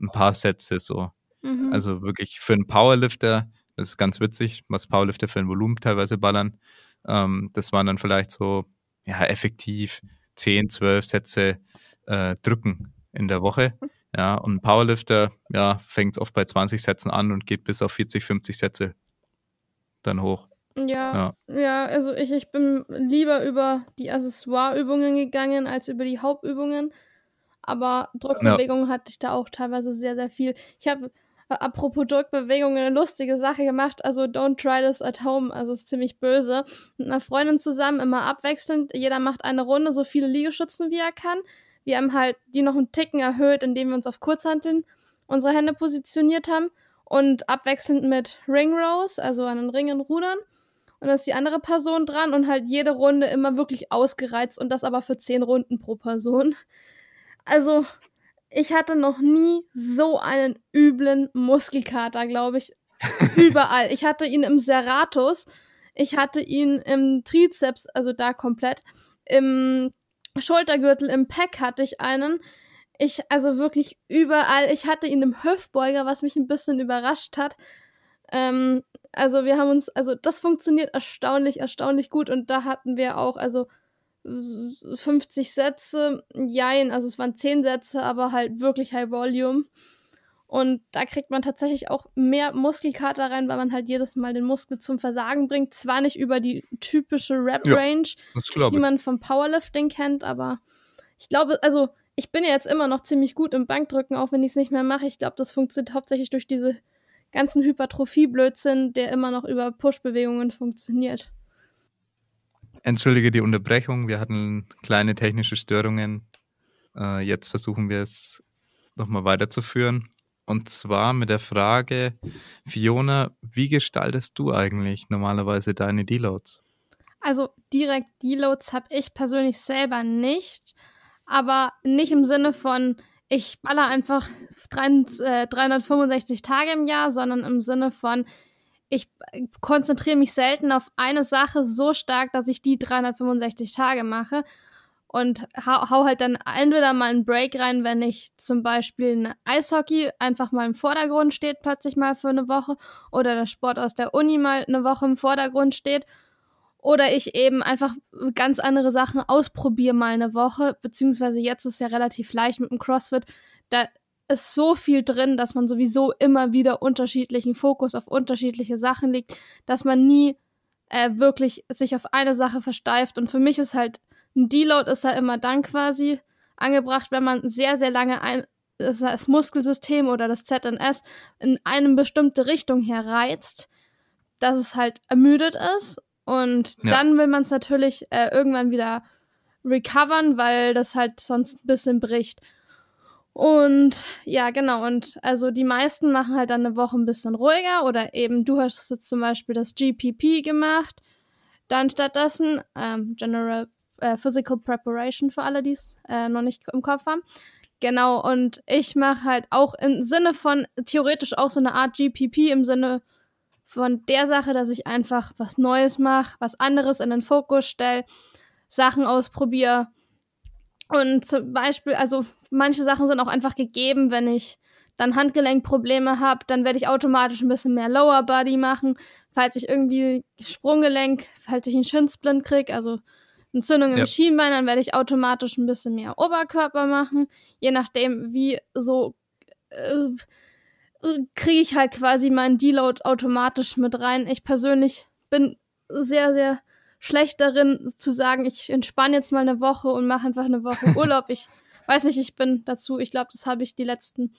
ein paar Sätze so. Mhm. Also wirklich für einen Powerlifter, das ist ganz witzig, was Powerlifter für ein Volumen teilweise ballern. Ähm, das waren dann vielleicht so, ja, effektiv 10, 12 Sätze äh, drücken in der Woche. Ja, und ein Powerlifter, ja, fängt oft bei 20 Sätzen an und geht bis auf 40, 50 Sätze dann hoch. Ja, ja, also ich, ich bin lieber über die Accessoire-Übungen gegangen als über die Hauptübungen. Aber Drückbewegungen hatte ich da auch teilweise sehr, sehr viel. Ich habe, äh, apropos Drückbewegungen, eine lustige Sache gemacht. Also don't try this at home. Also ist ziemlich böse. Mit einer Freundin zusammen, immer abwechselnd. Jeder macht eine Runde, so viele Liegestützen wie er kann. Wir haben halt die noch einen Ticken erhöht, indem wir uns auf Kurzhanteln unsere Hände positioniert haben. Und abwechselnd mit Ring Rows, also an den Ringen rudern. Und dann ist die andere Person dran und halt jede Runde immer wirklich ausgereizt und das aber für zehn Runden pro Person. Also, ich hatte noch nie so einen üblen Muskelkater, glaube ich. überall. Ich hatte ihn im Serratus, ich hatte ihn im Trizeps, also da komplett. Im Schultergürtel, im Pack hatte ich einen. Ich, also wirklich überall. Ich hatte ihn im Hüftbeuger, was mich ein bisschen überrascht hat. Ähm, also wir haben uns, also das funktioniert erstaunlich, erstaunlich gut. Und da hatten wir auch, also 50 Sätze, jein, also es waren 10 Sätze, aber halt wirklich High Volume. Und da kriegt man tatsächlich auch mehr Muskelkater rein, weil man halt jedes Mal den Muskel zum Versagen bringt. Zwar nicht über die typische Rap-Range, ja, die man vom Powerlifting kennt, aber ich glaube, also ich bin ja jetzt immer noch ziemlich gut im Bankdrücken, auch wenn ich es nicht mehr mache. Ich glaube, das funktioniert hauptsächlich durch diese ganzen Hypertrophie-Blödsinn, der immer noch über Push-Bewegungen funktioniert. Entschuldige die Unterbrechung, wir hatten kleine technische Störungen. Äh, jetzt versuchen wir es nochmal weiterzuführen. Und zwar mit der Frage, Fiona, wie gestaltest du eigentlich normalerweise deine Deloads? Also direkt Deloads habe ich persönlich selber nicht, aber nicht im Sinne von, ich baller einfach 365 äh, Tage im Jahr, sondern im Sinne von, ich konzentriere mich selten auf eine Sache so stark, dass ich die 365 Tage mache, und hau, hau halt dann entweder mal einen Break rein, wenn ich zum Beispiel ein Eishockey einfach mal im Vordergrund steht, plötzlich mal für eine Woche, oder der Sport aus der Uni mal eine Woche im Vordergrund steht, oder ich eben einfach ganz andere Sachen ausprobiere mal eine Woche, beziehungsweise jetzt ist ja relativ leicht mit dem CrossFit, da ist so viel drin, dass man sowieso immer wieder unterschiedlichen Fokus auf unterschiedliche Sachen legt, dass man nie äh, wirklich sich auf eine Sache versteift. Und für mich ist halt ein Deload ist ja immer dann quasi angebracht, wenn man sehr, sehr lange ein, das Muskelsystem oder das ZNS in eine bestimmte Richtung herreizt, dass es halt ermüdet ist. Und ja. dann will man es natürlich äh, irgendwann wieder recovern, weil das halt sonst ein bisschen bricht. Und ja, genau. Und also die meisten machen halt dann eine Woche ein bisschen ruhiger oder eben du hast jetzt zum Beispiel das GPP gemacht. Dann stattdessen ähm, General äh, Physical Preparation für alle, die es äh, noch nicht im Kopf haben. Genau, und ich mache halt auch im Sinne von theoretisch auch so eine Art GPP im Sinne von der Sache, dass ich einfach was Neues mache, was anderes in den Fokus stelle, Sachen ausprobiere. Und zum Beispiel, also manche Sachen sind auch einfach gegeben, wenn ich dann Handgelenkprobleme habe, dann werde ich automatisch ein bisschen mehr Lower Body machen. Falls ich irgendwie Sprunggelenk, falls ich einen Shinsplint kriege, also Entzündung im ja. Schienbein, dann werde ich automatisch ein bisschen mehr Oberkörper machen. Je nachdem, wie so äh, kriege ich halt quasi meinen Deload automatisch mit rein. Ich persönlich bin sehr, sehr schlecht darin zu sagen, ich entspanne jetzt mal eine Woche und mache einfach eine Woche Urlaub. Ich weiß nicht, ich bin dazu, ich glaube, das habe ich die letzten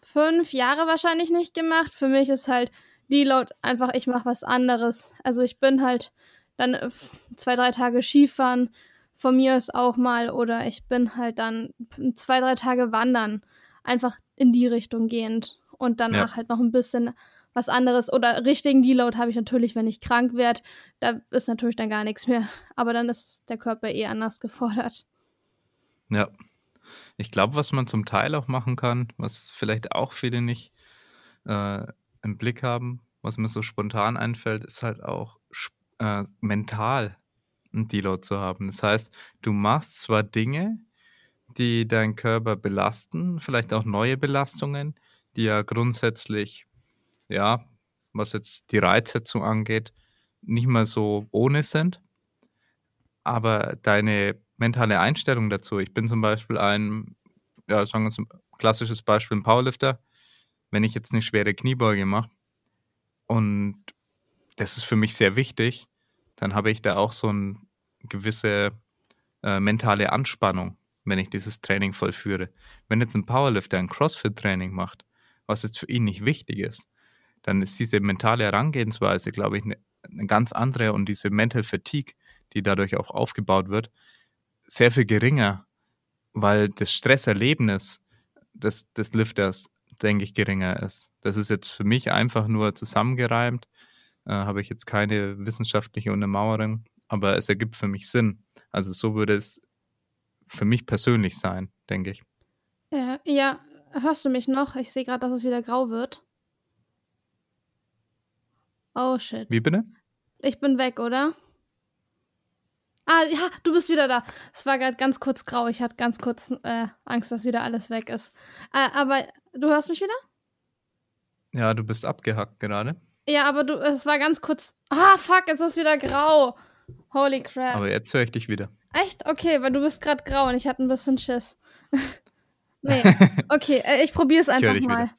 fünf Jahre wahrscheinlich nicht gemacht. Für mich ist halt Deload einfach, ich mache was anderes. Also ich bin halt dann äh, zwei, drei Tage Skifahren von mir ist auch mal oder ich bin halt dann zwei, drei Tage wandern, einfach in die Richtung gehend und danach ja. halt noch ein bisschen was anderes oder richtigen Deload habe ich natürlich, wenn ich krank werde, da ist natürlich dann gar nichts mehr, aber dann ist der Körper eh anders gefordert. Ja. Ich glaube, was man zum Teil auch machen kann, was vielleicht auch viele nicht äh, im Blick haben, was mir so spontan einfällt, ist halt auch äh, mental ein Deload zu haben. Das heißt, du machst zwar Dinge, die deinen Körper belasten, vielleicht auch neue Belastungen, die ja grundsätzlich, ja, was jetzt die Reizsetzung angeht, nicht mal so ohne sind. Aber deine mentale Einstellung dazu, ich bin zum Beispiel ein, ja, sagen wir ein klassisches Beispiel, ein Powerlifter, wenn ich jetzt eine schwere Kniebeuge mache und das ist für mich sehr wichtig, dann habe ich da auch so eine gewisse äh, mentale Anspannung, wenn ich dieses Training vollführe. Wenn jetzt ein Powerlifter ein CrossFit-Training macht, was jetzt für ihn nicht wichtig ist, dann ist diese mentale Herangehensweise, glaube ich, eine, eine ganz andere und diese Mental Fatigue, die dadurch auch aufgebaut wird, sehr viel geringer, weil das Stresserlebnis des, des Lifters, denke ich, geringer ist. Das ist jetzt für mich einfach nur zusammengereimt äh, habe ich jetzt keine wissenschaftliche Untermauerung, aber es ergibt für mich Sinn. Also so würde es für mich persönlich sein, denke ich. Ja, ja, hörst du mich noch? Ich sehe gerade, dass es wieder grau wird. Oh shit. Wie bitte? Ich bin weg, oder? Ah, ja, du bist wieder da. Es war gerade ganz kurz grau. Ich hatte ganz kurz äh, Angst, dass wieder alles weg ist. Äh, aber du hörst mich wieder? Ja, du bist abgehackt gerade. Ja, aber du, es war ganz kurz. Ah, fuck, jetzt ist es wieder grau. Holy crap. Aber jetzt höre ich dich wieder. Echt? Okay, weil du bist gerade grau und ich hatte ein bisschen Schiss. nee. Okay, äh, ich probiere es einfach mal.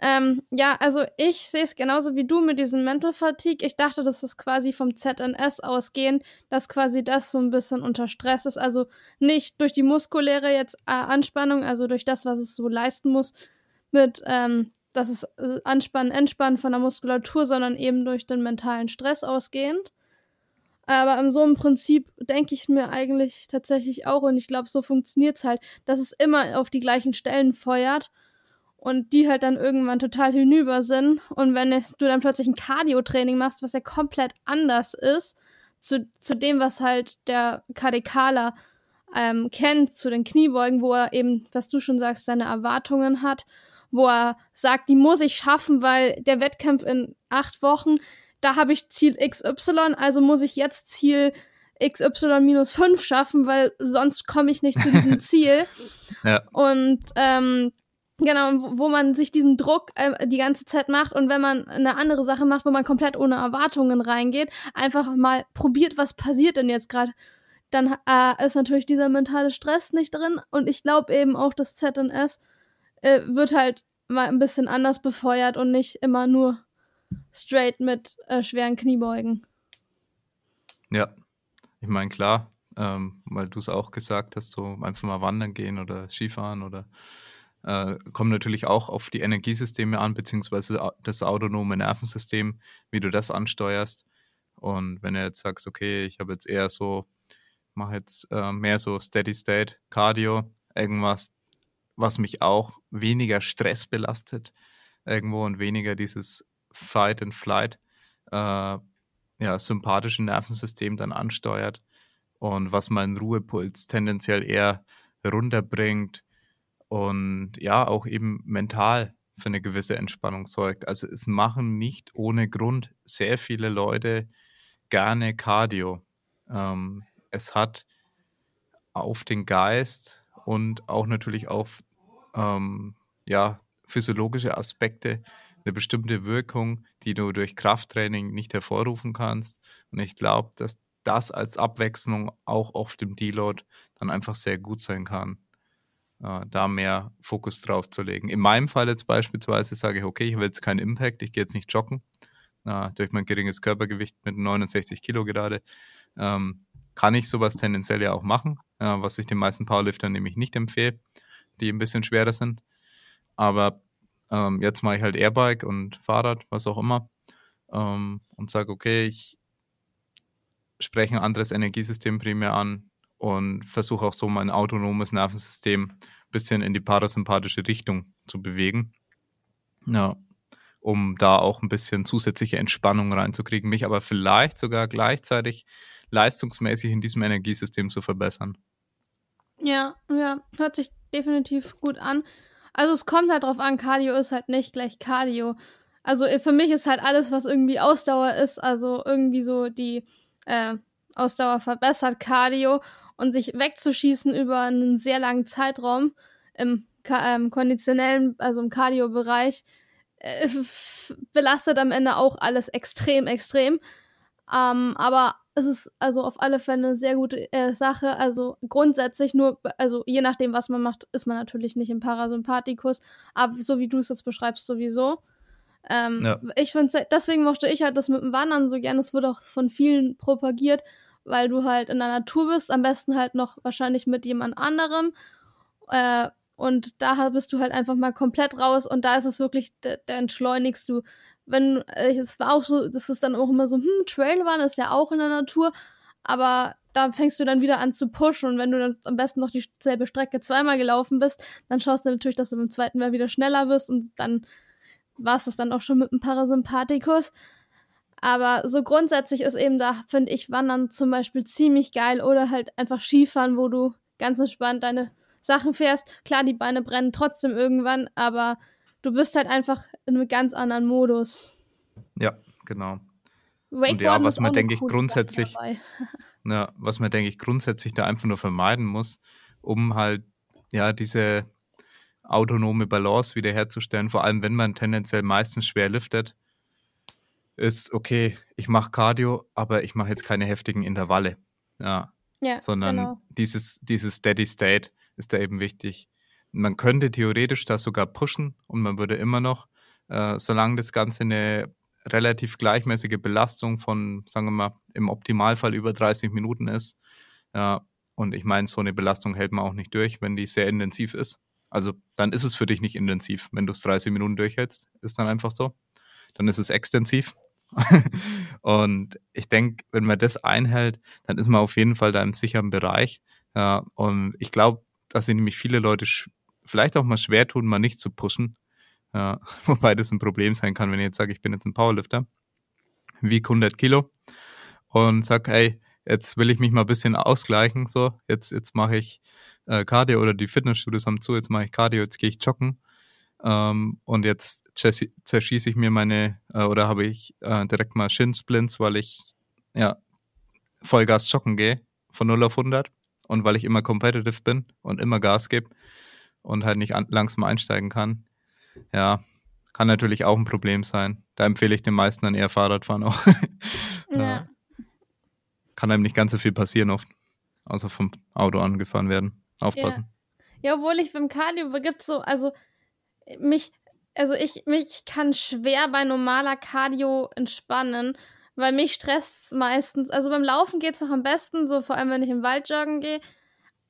Ähm, ja, also ich sehe es genauso wie du mit diesem Mental Fatigue. Ich dachte, das ist quasi vom ZNS ausgehend, dass quasi das so ein bisschen unter Stress ist. Also nicht durch die muskuläre jetzt äh, Anspannung, also durch das, was es so leisten muss, mit ähm, das ist äh, Anspannen, Entspannen von der Muskulatur, sondern eben durch den mentalen Stress ausgehend. Aber in so einem Prinzip denke ich mir eigentlich tatsächlich auch und ich glaube, so funktioniert's halt, dass es immer auf die gleichen Stellen feuert und die halt dann irgendwann total hinüber sind. Und wenn es, du dann plötzlich ein Cardio-Training machst, was ja komplett anders ist, zu, zu dem, was halt der KDKler ähm, kennt, zu den Kniebeugen, wo er eben, was du schon sagst, seine Erwartungen hat, wo er sagt, die muss ich schaffen, weil der Wettkampf in acht Wochen, da habe ich Ziel XY, also muss ich jetzt Ziel XY minus 5 schaffen, weil sonst komme ich nicht zu diesem Ziel. Ja. Und ähm, genau, wo- man sich diesen Druck äh, die ganze Zeit macht und wenn man eine andere Sache macht, wo man komplett ohne Erwartungen reingeht, einfach mal probiert, was passiert denn jetzt gerade, dann äh, ist natürlich dieser mentale Stress nicht drin und ich glaube eben auch, das ZNS äh, wird halt mal ein bisschen anders befeuert und nicht immer nur straight mit äh, schweren Kniebeugen. Ja, ich meine, klar, ähm, weil du es auch gesagt hast, so einfach mal wandern gehen oder Skifahren oder äh, kommt natürlich auch auf die Energiesysteme an, beziehungsweise das autonome Nervensystem, wie du das ansteuerst. Und wenn du jetzt sagst, okay, ich habe jetzt eher so, mache jetzt äh, mehr so Steady State Cardio, irgendwas, was mich auch weniger Stress belastet, irgendwo und weniger dieses Fight and Flight, äh, ja, sympathische Nervensystem dann ansteuert und was meinen Ruhepuls tendenziell eher runterbringt und ja, auch eben mental für eine gewisse Entspannung sorgt. Also es machen nicht ohne Grund sehr viele Leute gerne Cardio. Ähm, es hat auf den Geist und auch natürlich auf ähm, ja, physiologische Aspekte eine bestimmte Wirkung, die du durch Krafttraining nicht hervorrufen kannst. Und ich glaube, dass das als Abwechslung auch auf dem Deload dann einfach sehr gut sein kann, äh, da mehr Fokus drauf zu legen. In meinem Fall jetzt beispielsweise sage ich, okay, ich will jetzt keinen Impact, ich gehe jetzt nicht joggen, äh, durch mein geringes Körpergewicht mit 69 Kilo gerade, ähm, kann ich sowas tendenziell ja auch machen, äh, was ich den meisten Powerliftern nämlich nicht empfehle, die ein bisschen schwerer sind. Aber ähm, jetzt mache ich halt Airbike und Fahrrad, was auch immer, ähm, und sage, okay, ich spreche ein anderes Energiesystem primär an und versuche auch so mein autonomes Nervensystem ein bisschen in die parasympathische Richtung zu bewegen. Ja, um da auch ein bisschen zusätzliche Entspannung reinzukriegen, mich aber vielleicht sogar gleichzeitig leistungsmäßig in diesem Energiesystem zu verbessern. Ja, ja, hört sich definitiv gut an. Also es kommt halt drauf an, Cardio ist halt nicht gleich Cardio. Also äh, für mich ist halt alles, was irgendwie Ausdauer ist, also irgendwie so die äh, Ausdauer verbessert Cardio und sich wegzuschießen über einen sehr langen Zeitraum im ähm, konditionellen, also im Cardio-Bereich, äh, belastet am Ende auch alles extrem, extrem. Ähm, aber es ist also auf alle Fälle eine sehr gute äh, Sache. Also grundsätzlich nur, also je nachdem, was man macht, ist man natürlich nicht im Parasympathikus, aber so wie du es jetzt beschreibst, sowieso. Ähm, Ja. Ich finde, deswegen mochte ich halt das mit dem Wandern so gern. Es wird auch von vielen propagiert, weil du halt in der Natur bist, am besten halt noch wahrscheinlich mit jemand anderem. Äh, und da bist du halt einfach mal komplett raus und da ist es wirklich, der entschleunigst du. Wenn, äh, es war auch so, das ist dann auch immer so, hm, Trailrun ist ja auch in der Natur, aber da fängst du dann wieder an zu pushen und wenn du dann am besten noch dieselbe Strecke zweimal gelaufen bist, dann schaust du natürlich, dass du beim zweiten Mal wieder schneller wirst und dann war es das dann auch schon mit dem Parasympathikus. Aber so grundsätzlich ist eben da, finde ich, Wandern zum Beispiel ziemlich geil oder halt einfach Skifahren, wo du ganz entspannt deine Sachen fährst. Klar, die Beine brennen trotzdem irgendwann, aber du bist halt einfach in einem ganz anderen Modus. Ja, genau. und ja, was man, denke ich, grundsätzlich, ja, was man, denke ich, grundsätzlich da einfach nur vermeiden muss, um halt, ja, diese autonome Balance wiederherzustellen, vor allem wenn man tendenziell meistens schwer liftet, ist, okay, ich mache Cardio, aber ich mache jetzt keine heftigen Intervalle. Ja, Ja, sondern genau. dieses, dieses Steady State ist da eben wichtig. Man könnte theoretisch das sogar pushen und man würde immer noch, äh, solange das Ganze eine relativ gleichmäßige Belastung von, sagen wir mal, im Optimalfall über 30 Minuten ist. Ja, und ich meine, so eine Belastung hält man auch nicht durch, wenn die sehr intensiv ist. Also dann ist es für dich nicht intensiv. Wenn du es 30 Minuten durchhältst, ist dann einfach so. Dann ist es extensiv. und ich denke, wenn man das einhält, dann ist man auf jeden Fall da im sicheren Bereich. Ja, und ich glaube, dass sich nämlich viele Leute vielleicht auch mal schwer tun, mal nicht zu pushen. Ja, wobei das ein Problem sein kann, wenn ich jetzt sage, ich bin jetzt ein Powerlifter, wiege 100 Kilo und sag, hey, jetzt will ich mich mal ein bisschen ausgleichen, so, jetzt, jetzt mache ich äh, Cardio oder die Fitnessstudios haben zu, jetzt mache ich Cardio, jetzt gehe ich joggen ähm, und jetzt zersch- zerschieße ich mir meine, äh, oder habe ich äh, direkt mal Shin-Splints, weil ich, ja, Vollgas joggen gehe, von 0 auf 100 und weil ich immer competitive bin und immer Gas gebe und halt nicht an, langsam einsteigen kann. Ja, kann natürlich auch ein Problem sein. Da empfehle ich den meisten dann eher Fahrradfahren auch. Ja. Kann einem nicht ganz so viel passieren oft, außer vom Auto angefahren werden. Aufpassen. Ja, obwohl ich beim Cardio gibt so, also mich, also ich, mich kann schwer bei normaler Cardio entspannen, weil mich stresst meistens, also beim Laufen geht's noch am besten, so vor allem wenn ich im Wald joggen gehe,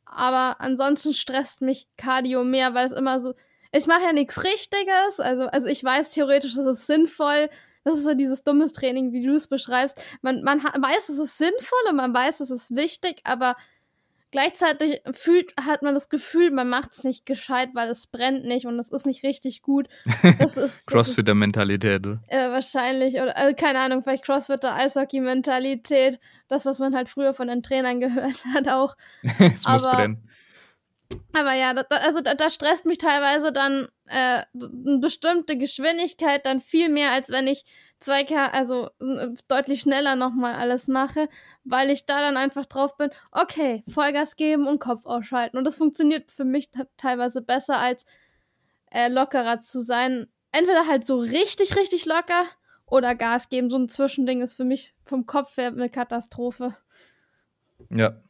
aber ansonsten stresst mich Cardio mehr, weil es immer so, ich mache ja nichts Richtiges, also, also ich weiß theoretisch, das ist sinnvoll, das ist so dieses dummes Training, wie du es beschreibst. Man, man weiß, es ist sinnvoll und man weiß, es ist wichtig, aber gleichzeitig fühlt, hat man das Gefühl, man macht es nicht gescheit, weil es brennt nicht und es ist nicht richtig gut. Das ist, Crossfitter-Mentalität, äh, wahrscheinlich, oder äh, keine Ahnung, vielleicht Crossfitter, Eishockey-Mentalität, das, was man halt früher von den Trainern gehört hat, auch. es muss brennen. Aber ja, da, also da, da stresst mich teilweise dann äh, eine bestimmte Geschwindigkeit dann viel mehr, als wenn ich 2K, also äh, deutlich schneller nochmal alles mache, weil ich da dann einfach drauf bin, okay, Vollgas geben und Kopf ausschalten. Und das funktioniert für mich teilweise besser, als äh, lockerer zu sein. Entweder halt so richtig, richtig locker oder Gas geben. So ein Zwischending ist für mich vom Kopf her eine Katastrophe. Ja.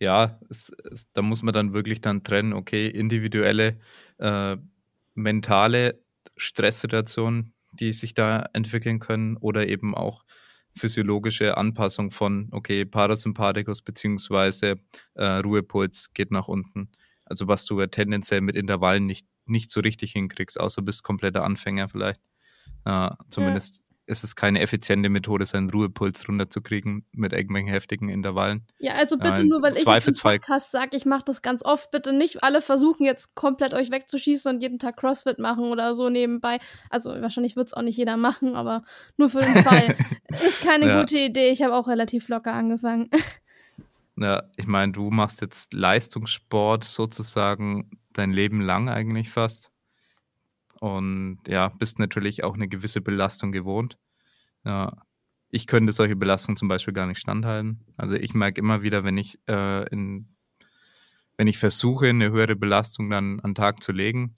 Ja, es, es, da muss man dann wirklich dann trennen, okay, individuelle, äh, mentale Stresssituationen, die sich da entwickeln können oder eben auch physiologische Anpassung von, okay, Parasympathikus beziehungsweise äh, Ruhepuls geht nach unten. Also was du ja tendenziell mit Intervallen nicht, nicht so richtig hinkriegst, außer du bist kompletter Anfänger vielleicht. Äh, zumindest ist es keine effiziente Methode, seinen Ruhepuls runterzukriegen mit irgendwelchen heftigen Intervallen. Ja, also bitte nur, weil ich im Podcast sage, ich mache das ganz oft, bitte nicht alle versuchen jetzt komplett euch wegzuschießen und jeden Tag Crossfit machen oder so nebenbei. Also wahrscheinlich wird es auch nicht jeder machen, aber nur für den Fall. Ist keine Ja. gute Idee. Ich habe auch relativ locker angefangen. Ja, ich meine, du machst jetzt Leistungssport sozusagen dein Leben lang eigentlich fast. Und ja, bist natürlich auch eine gewisse Belastung gewohnt. Ja, ich könnte solche Belastungen zum Beispiel gar nicht standhalten. Also ich merke immer wieder, wenn ich äh, in, wenn ich versuche, eine höhere Belastung dann an den Tag zu legen,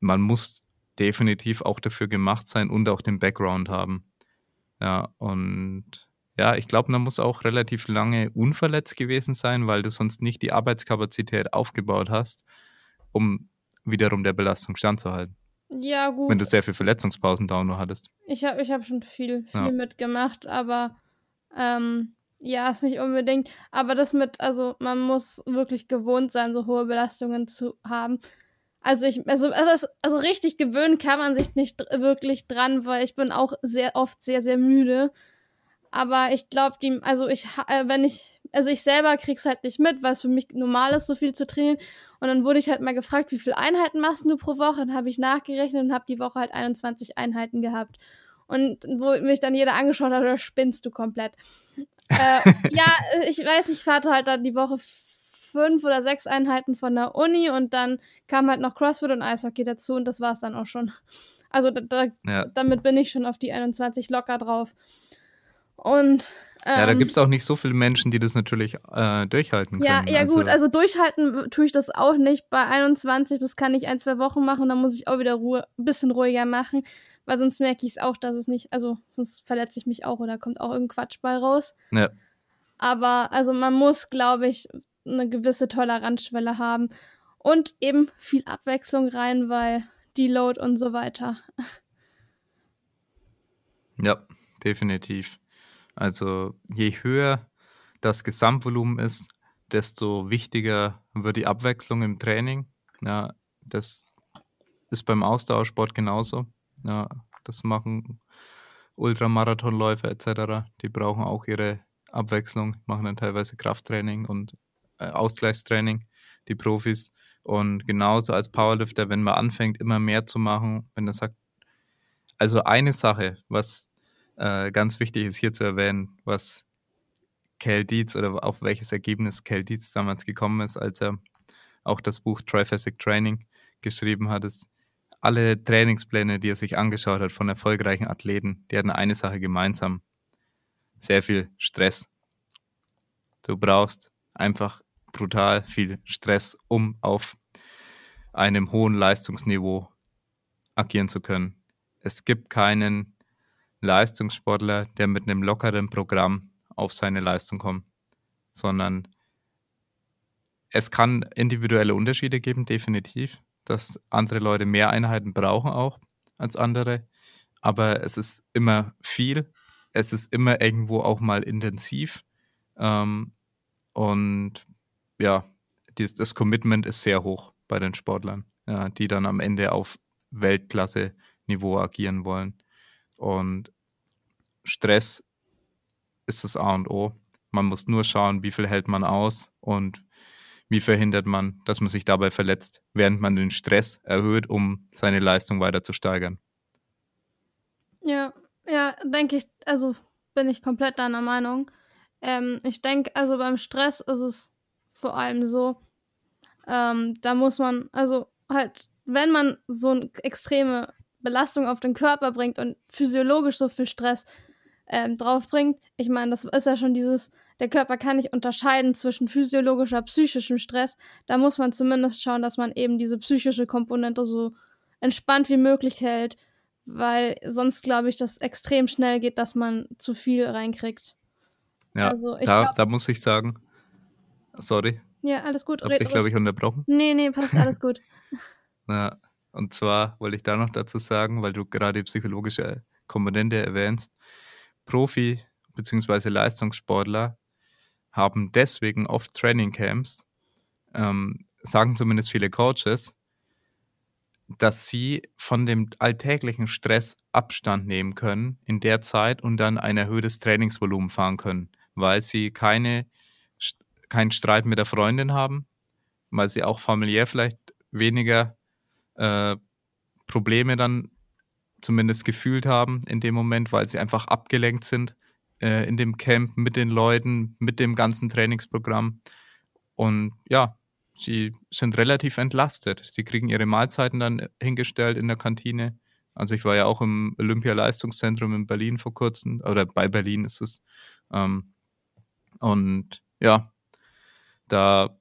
man muss definitiv auch dafür gemacht sein und auch den Background haben. Ja, und ja, ich glaube, man muss auch relativ lange unverletzt gewesen sein, weil du sonst nicht die Arbeitskapazität aufgebaut hast, um wiederum der Belastung standzuhalten. Ja, gut. Wenn du sehr viel Verletzungspausen da nur hattest. Ich habe ich hab schon viel, viel Ja. mitgemacht, aber ähm, ja, ist nicht unbedingt. Aber das mit, also man muss wirklich gewohnt sein, so hohe Belastungen zu haben. Also ich, also, also, also richtig gewöhnen kann man sich nicht wirklich dran, weil ich bin auch sehr oft sehr, sehr müde. Aber ich glaube, die, also ich, äh, wenn ich, also ich selber krieg's halt nicht mit, weil es für mich normal ist, so viel zu trainieren. Und dann wurde ich halt mal gefragt, wie viele Einheiten machst du pro Woche? Dann habe ich nachgerechnet und habe die Woche halt 21 Einheiten gehabt. Und wo mich dann jeder angeschaut hat, oder spinnst du komplett? äh, ja, ich weiß, ich hatte halt dann die Woche fünf oder sechs Einheiten von der Uni und dann kam halt noch CrossFit und Eishockey dazu und das war's dann auch schon. Also da, da, Ja, damit bin ich schon auf die 21 locker drauf. Und ja, da ähm, gibt es auch nicht so viele Menschen, die das natürlich äh, durchhalten Ja, können. ja gut, also durchhalten tue ich das auch nicht. Bei 21, das kann ich ein, zwei Wochen machen, dann muss ich auch wieder Ruhe, ein bisschen ruhiger machen, weil sonst merke ich es auch, dass es nicht, also sonst verletze ich mich auch oder kommt auch irgendein Quatsch bei raus. Ja. Aber also man muss, glaube ich, eine gewisse Toleranzschwelle haben und eben viel Abwechslung rein, weil Deload und so weiter. Ja, definitiv. Also je höher das Gesamtvolumen ist, desto wichtiger wird die Abwechslung im Training. Ja, das ist beim Ausdauersport genauso. Ja, das machen Ultramarathonläufer etc. Die brauchen auch ihre Abwechslung, machen dann teilweise Krafttraining und äh, Ausgleichstraining, die Profis. Und genauso als Powerlifter, wenn man anfängt, immer mehr zu machen, wenn er sagt, also eine Sache, was äh, ganz wichtig ist hier zu erwähnen, was Cal Dietz oder auf welches Ergebnis Cal Dietz damals gekommen ist, als er auch das Buch Triphasic Training geschrieben hat, ist, alle Trainingspläne, die er sich angeschaut hat von erfolgreichen Athleten, die hatten eine Sache gemeinsam. Sehr viel Stress. Du brauchst einfach brutal viel Stress, um auf einem hohen Leistungsniveau agieren zu können. Es gibt keinen Leistungssportler, der mit einem lockeren Programm auf seine Leistung kommt, sondern es kann individuelle Unterschiede geben, definitiv, dass andere Leute mehr Einheiten brauchen auch als andere, aber es ist immer viel, es ist immer irgendwo auch mal intensiv. Ähm, und ja, dies, das Commitment ist sehr hoch bei den Sportlern, ja, die dann am Ende auf Weltklasse-Niveau agieren wollen. Und Stress ist das A und O. Man muss nur schauen, wie viel hält man aus und wie verhindert man, dass man sich dabei verletzt, während man den Stress erhöht, um seine Leistung weiter zu steigern. Ja, ja, denke ich, also bin ich komplett deiner Meinung. Ähm, ich denke, also beim Stress ist es vor allem so, ähm, da muss man, also halt, wenn man so eine extreme Belastung auf den Körper bringt und physiologisch so viel Stress ähm, draufbringt, ich meine, das ist ja schon dieses, der Körper kann nicht unterscheiden zwischen physiologischer, psychischem Stress. Da muss man zumindest schauen, dass man eben diese psychische Komponente so entspannt wie möglich hält, weil sonst glaube ich, dass extrem schnell geht, dass man zu viel reinkriegt. Ja, Also, da, glaub- da muss ich sagen, sorry, Ja, alles gut. hab red dich, glaube ich, unterbrochen. Nee, nee, passt alles gut. Ja, und zwar wollte ich da noch dazu sagen, weil du gerade die psychologische Komponente erwähnst, Profi- bzw. Leistungssportler haben deswegen oft Trainingcamps, ähm, sagen zumindest viele Coaches, dass sie von dem alltäglichen Stress Abstand nehmen können in der Zeit und dann ein erhöhtes Trainingsvolumen fahren können, weil sie keine, keinen Streit mit der Freundin haben, weil sie auch familiär vielleicht weniger äh, Probleme dann zumindest gefühlt haben in dem Moment, weil sie einfach abgelenkt sind äh, in dem Camp mit den Leuten, mit dem ganzen Trainingsprogramm. Und ja, sie sind relativ entlastet. Sie kriegen ihre Mahlzeiten dann hingestellt in der Kantine. Also ich war ja auch im Olympialeistungszentrum in Berlin vor kurzem, oder bei Berlin ist es. Ähm, und ja, da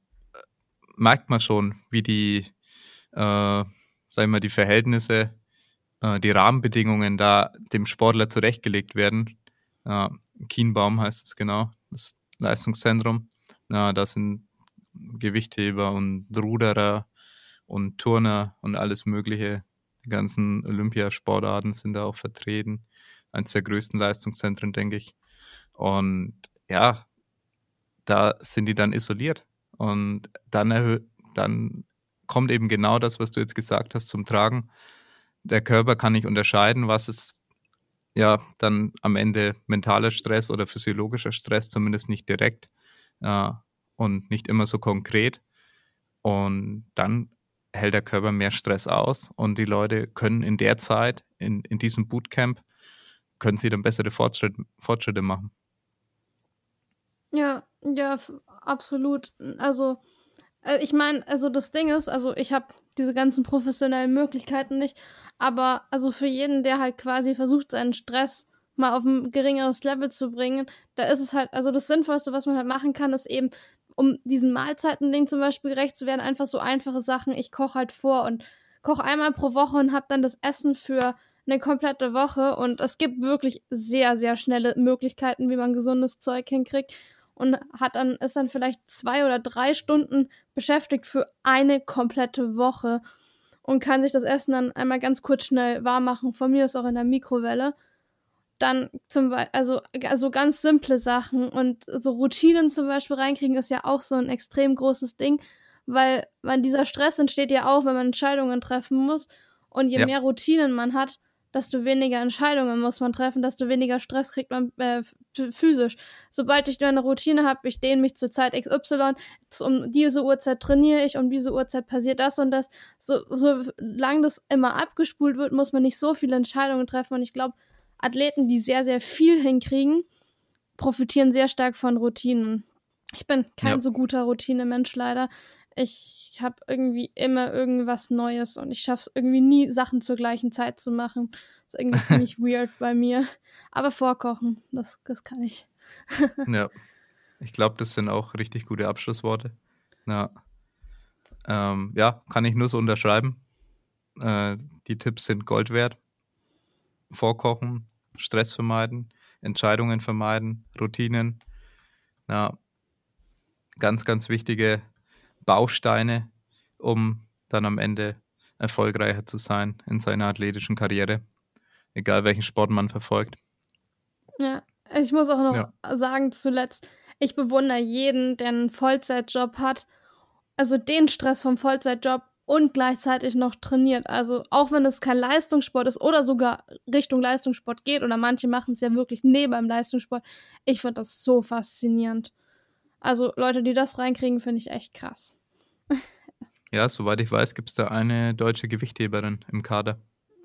merkt man schon, wie die, äh, sag ich mal, die Verhältnisse, äh, die Rahmenbedingungen da dem Sportler zurechtgelegt werden. Äh, Kienbaum heißt es genau, das Leistungszentrum. Äh, da sind Gewichtheber und Ruderer und Turner und alles Mögliche. Die ganzen Olympiasportarten sind da auch vertreten. Eines der größten Leistungszentren, denke ich. Und ja, da sind die dann isoliert. Und dann, dann kommt eben genau das, was du jetzt gesagt hast, zum Tragen. Der Körper kann nicht unterscheiden, was ist ja dann am Ende mentaler Stress oder physiologischer Stress, zumindest nicht direkt äh, und nicht immer so konkret. Und dann hält der Körper mehr Stress aus und die Leute können in der Zeit, in, in diesem Bootcamp, können sie dann bessere Fortschritt, Fortschritte machen. Ja, ja, absolut. Also, äh, ich meine, also das Ding ist, also ich habe diese ganzen professionellen Möglichkeiten nicht, aber also für jeden, der halt quasi versucht, seinen Stress mal auf ein geringeres Level zu bringen, da ist es halt, also das Sinnvollste, was man halt machen kann, ist eben, um diesen Mahlzeiten-Ding zum Beispiel gerecht zu werden, einfach so einfache Sachen. Ich koche halt vor und koche einmal pro Woche und habe dann das Essen für eine komplette Woche. Und es gibt wirklich sehr, sehr schnelle Möglichkeiten, wie man gesundes Zeug hinkriegt. Und hat dann, ist dann vielleicht zwei oder drei Stunden beschäftigt für eine komplette Woche und kann sich das Essen dann einmal ganz kurz schnell warm machen. Von mir ist auch in der Mikrowelle. Dann zum Beispiel, also, also ganz simple Sachen und so Routinen zum Beispiel reinkriegen ist ja auch so ein extrem großes Ding, weil man dieser Stress entsteht ja auch, wenn man Entscheidungen treffen muss. Und je ja. mehr Routinen man hat, desto weniger Entscheidungen muss man treffen, desto weniger Stress kriegt man äh, physisch. Sobald ich eine Routine habe, ich dehne mich zur Zeit XY, um diese Uhrzeit trainiere ich, um diese Uhrzeit passiert das und das. So, solange das immer abgespult wird, muss man nicht so viele Entscheidungen treffen. Und ich glaube, Athleten, die sehr, sehr viel hinkriegen, profitieren sehr stark von Routinen. Ich bin kein ja. so guter Routine-Mensch leider ich habe irgendwie immer irgendwas Neues und ich schaffe es irgendwie nie, Sachen zur gleichen Zeit zu machen. Das ist irgendwie ziemlich weird bei mir. Aber vorkochen, das, das kann ich. ja. Ich glaube, das sind auch richtig gute Abschlussworte. Ja, ähm, ja kann ich nur so unterschreiben. Äh, die Tipps sind Gold wert. Vorkochen, Stress vermeiden, Entscheidungen vermeiden, Routinen. Ja, ganz, ganz wichtige Bausteine, um dann am Ende erfolgreicher zu sein in seiner athletischen Karriere, egal welchen Sport man verfolgt. Ja, ich muss auch noch ja. sagen zuletzt, ich bewundere jeden, der einen Vollzeitjob hat, also den Stress vom Vollzeitjob und gleichzeitig noch trainiert. Also auch wenn es kein Leistungssport ist oder sogar Richtung Leistungssport geht oder manche machen es ja wirklich neben dem Leistungssport, ich finde das so faszinierend. Also Leute, die das reinkriegen, finde ich echt krass. ja, soweit ich weiß, gibt es da eine deutsche Gewichtheberin im Kader.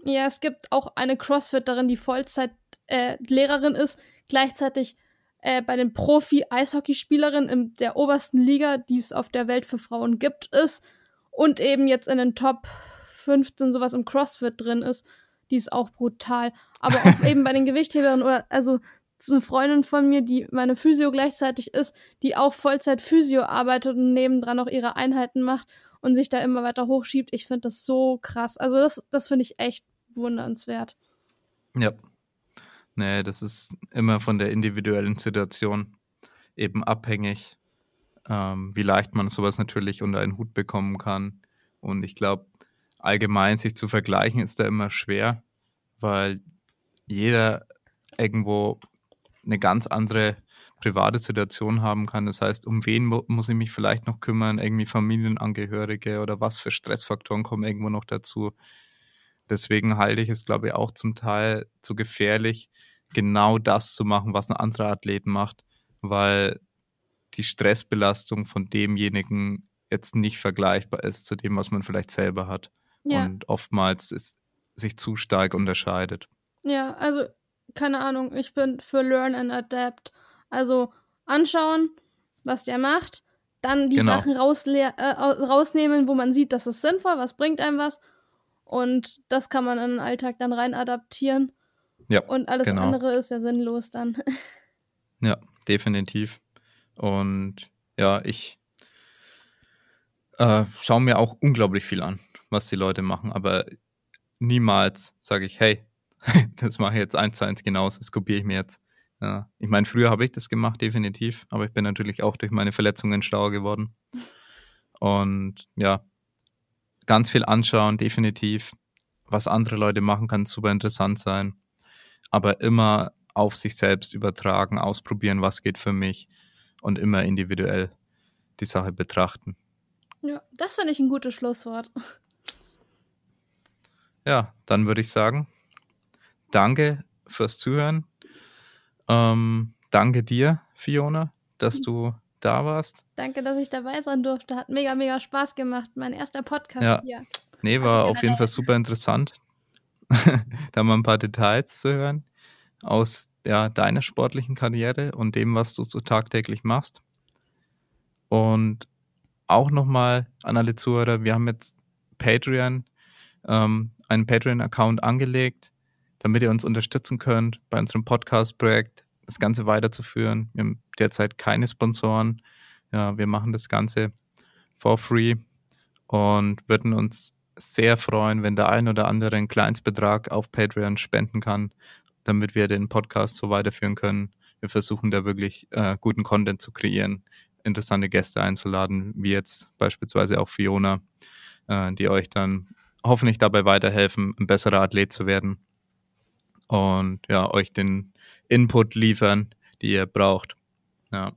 Ja, es gibt auch eine Crossfitterin, die Vollzeit-Lehrerin äh, ist, gleichzeitig äh, bei den Profi-Eishockeyspielerinnen in der obersten Liga, die es auf der Welt für Frauen gibt, ist und eben jetzt in den Top 15 sowas im CrossFit drin ist. Die ist auch brutal. Aber auch eben bei den Gewichtheberinnen oder, also eine Freundin von mir, die meine Physio gleichzeitig ist, die auch Vollzeit Physio arbeitet und nebendran auch ihre Einheiten macht und sich da immer weiter hochschiebt. Ich finde das so krass. Also das, das finde ich echt wundernswert. Ja. Nee, das ist immer von der individuellen Situation eben abhängig, ähm, wie leicht man sowas natürlich unter einen Hut bekommen kann. Und ich glaube, allgemein sich zu vergleichen ist da immer schwer, weil jeder irgendwo eine ganz andere private Situation haben kann. Das heißt, um wen muss ich mich vielleicht noch kümmern? Irgendwie Familienangehörige oder was für Stressfaktoren kommen irgendwo noch dazu? Deswegen halte ich es, glaube ich, auch zum Teil zu gefährlich, genau das zu machen, was ein anderer Athlet macht, weil die Stressbelastung von demjenigen jetzt nicht vergleichbar ist zu dem, was man vielleicht selber hat. Ja. Und oftmals ist, sich zu stark unterscheidet. Ja, also keine Ahnung, ich bin für Learn and Adapt. Also anschauen, was der macht, dann die genau. Sachen äh, rausnehmen, wo man sieht, das ist sinnvoll, was bringt einem was. Und das kann man in den Alltag dann rein adaptieren. Ja, und alles genau. andere ist ja sinnlos dann. Ja, definitiv. Und ja, ich äh, schaue mir auch unglaublich viel an, was die Leute machen, aber niemals sage ich, hey, das mache ich jetzt eins zu eins genauso, das kopiere ich mir jetzt. Ja. Ich meine, früher habe ich das gemacht, definitiv, aber ich bin natürlich auch durch meine Verletzungen schlauer geworden. Und ja, ganz viel anschauen, definitiv. Was andere Leute machen, kann super interessant sein. Aber immer auf sich selbst übertragen, ausprobieren, was geht für mich und immer individuell die Sache betrachten. Ja, das finde ich ein gutes Schlusswort. Ja, dann würde ich sagen, danke fürs Zuhören. Ähm, danke dir, Fiona, dass du da warst. Danke, dass ich dabei sein durfte. Hat mega, mega Spaß gemacht. Mein erster Podcast ja. hier. Nee, war auf jeden Fall super interessant, da mal ein paar Details zu hören aus ja, deiner sportlichen Karriere und dem, was du so tagtäglich machst. Und auch nochmal an alle Zuhörer, wir haben jetzt Patreon, ähm, einen Patreon-Account angelegt damit ihr uns unterstützen könnt bei unserem Podcast-Projekt, das Ganze weiterzuführen. Wir haben derzeit keine Sponsoren. Ja, wir machen das Ganze for free und würden uns sehr freuen, wenn der ein oder andere einen Kleinstbetrag auf Patreon spenden kann, damit wir den Podcast so weiterführen können. Wir versuchen da wirklich äh, guten Content zu kreieren, interessante Gäste einzuladen, wie jetzt beispielsweise auch Fiona, äh, die euch dann hoffentlich dabei weiterhelfen, ein besserer Athlet zu werden und ja, euch den Input liefern, die ihr braucht. Ja.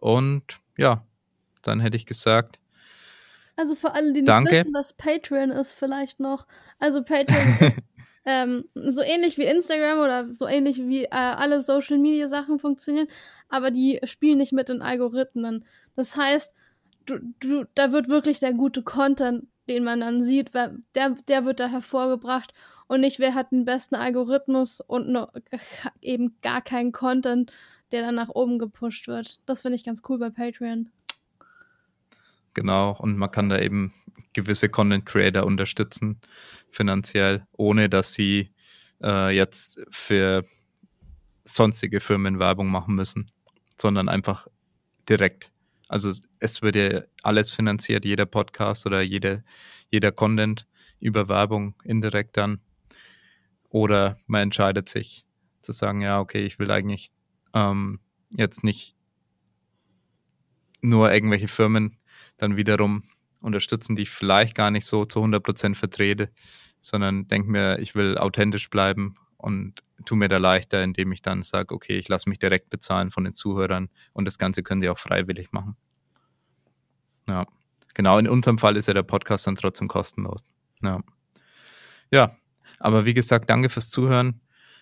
Und ja, dann hätte ich gesagt. Also für alle, die nicht Danke. wissen, was Patreon ist, vielleicht noch. Also Patreon ist ähm, so ähnlich wie Instagram oder so ähnlich wie äh, alle Social Media Sachen funktionieren, aber die spielen nicht mit den Algorithmen. Das heißt, du, du, da wird wirklich der gute Content, den man dann sieht, der, der wird da hervorgebracht und nicht, wer hat den besten Algorithmus und noch, eben gar keinen Content, der dann nach oben gepusht wird. Das finde ich ganz cool bei Patreon. Genau, und man kann da eben gewisse Content Creator unterstützen, finanziell, ohne dass sie äh, jetzt für sonstige Firmen Werbung machen müssen, sondern einfach direkt. Also es wird ja alles finanziert, jeder Podcast oder jede, jeder Content über Werbung indirekt dann. Oder man entscheidet sich zu sagen, ja, okay, ich will eigentlich ähm, jetzt nicht nur irgendwelche Firmen dann wiederum unterstützen, die ich vielleicht gar nicht so zu 100% vertrete, sondern denke mir, ich will authentisch bleiben und tu mir da leichter, indem ich dann sage, okay, ich lasse mich direkt bezahlen von den Zuhörern und das Ganze können die auch freiwillig machen. Ja, genau, in unserem Fall ist ja der Podcast dann trotzdem kostenlos. Ja, ja aber wie gesagt, danke fürs Zuhören.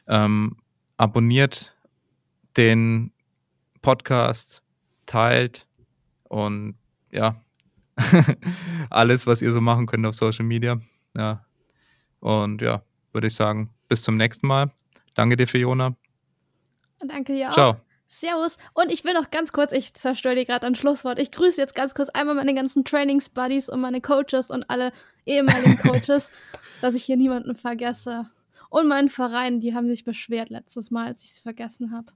Ähm, abonniert den Podcast, teilt und ja, alles, was ihr so machen könnt auf Social Media. Ja. Und ja, würde ich sagen, bis zum nächsten Mal. Danke dir, Fiona. Danke dir auch. Ciao. Servus. Und ich will noch ganz kurz, ich zerstöre dir gerade ein Schlusswort. Ich grüße jetzt ganz kurz einmal meine ganzen Trainings-Buddies und meine Coaches und alle ehemaligen Coaches, dass ich hier niemanden vergesse. Und meinen Verein, die haben sich beschwert letztes Mal, als ich sie vergessen habe.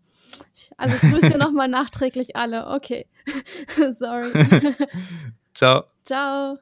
Also ich grüße nochmal nachträglich alle. Okay. Sorry. Ciao. Ciao.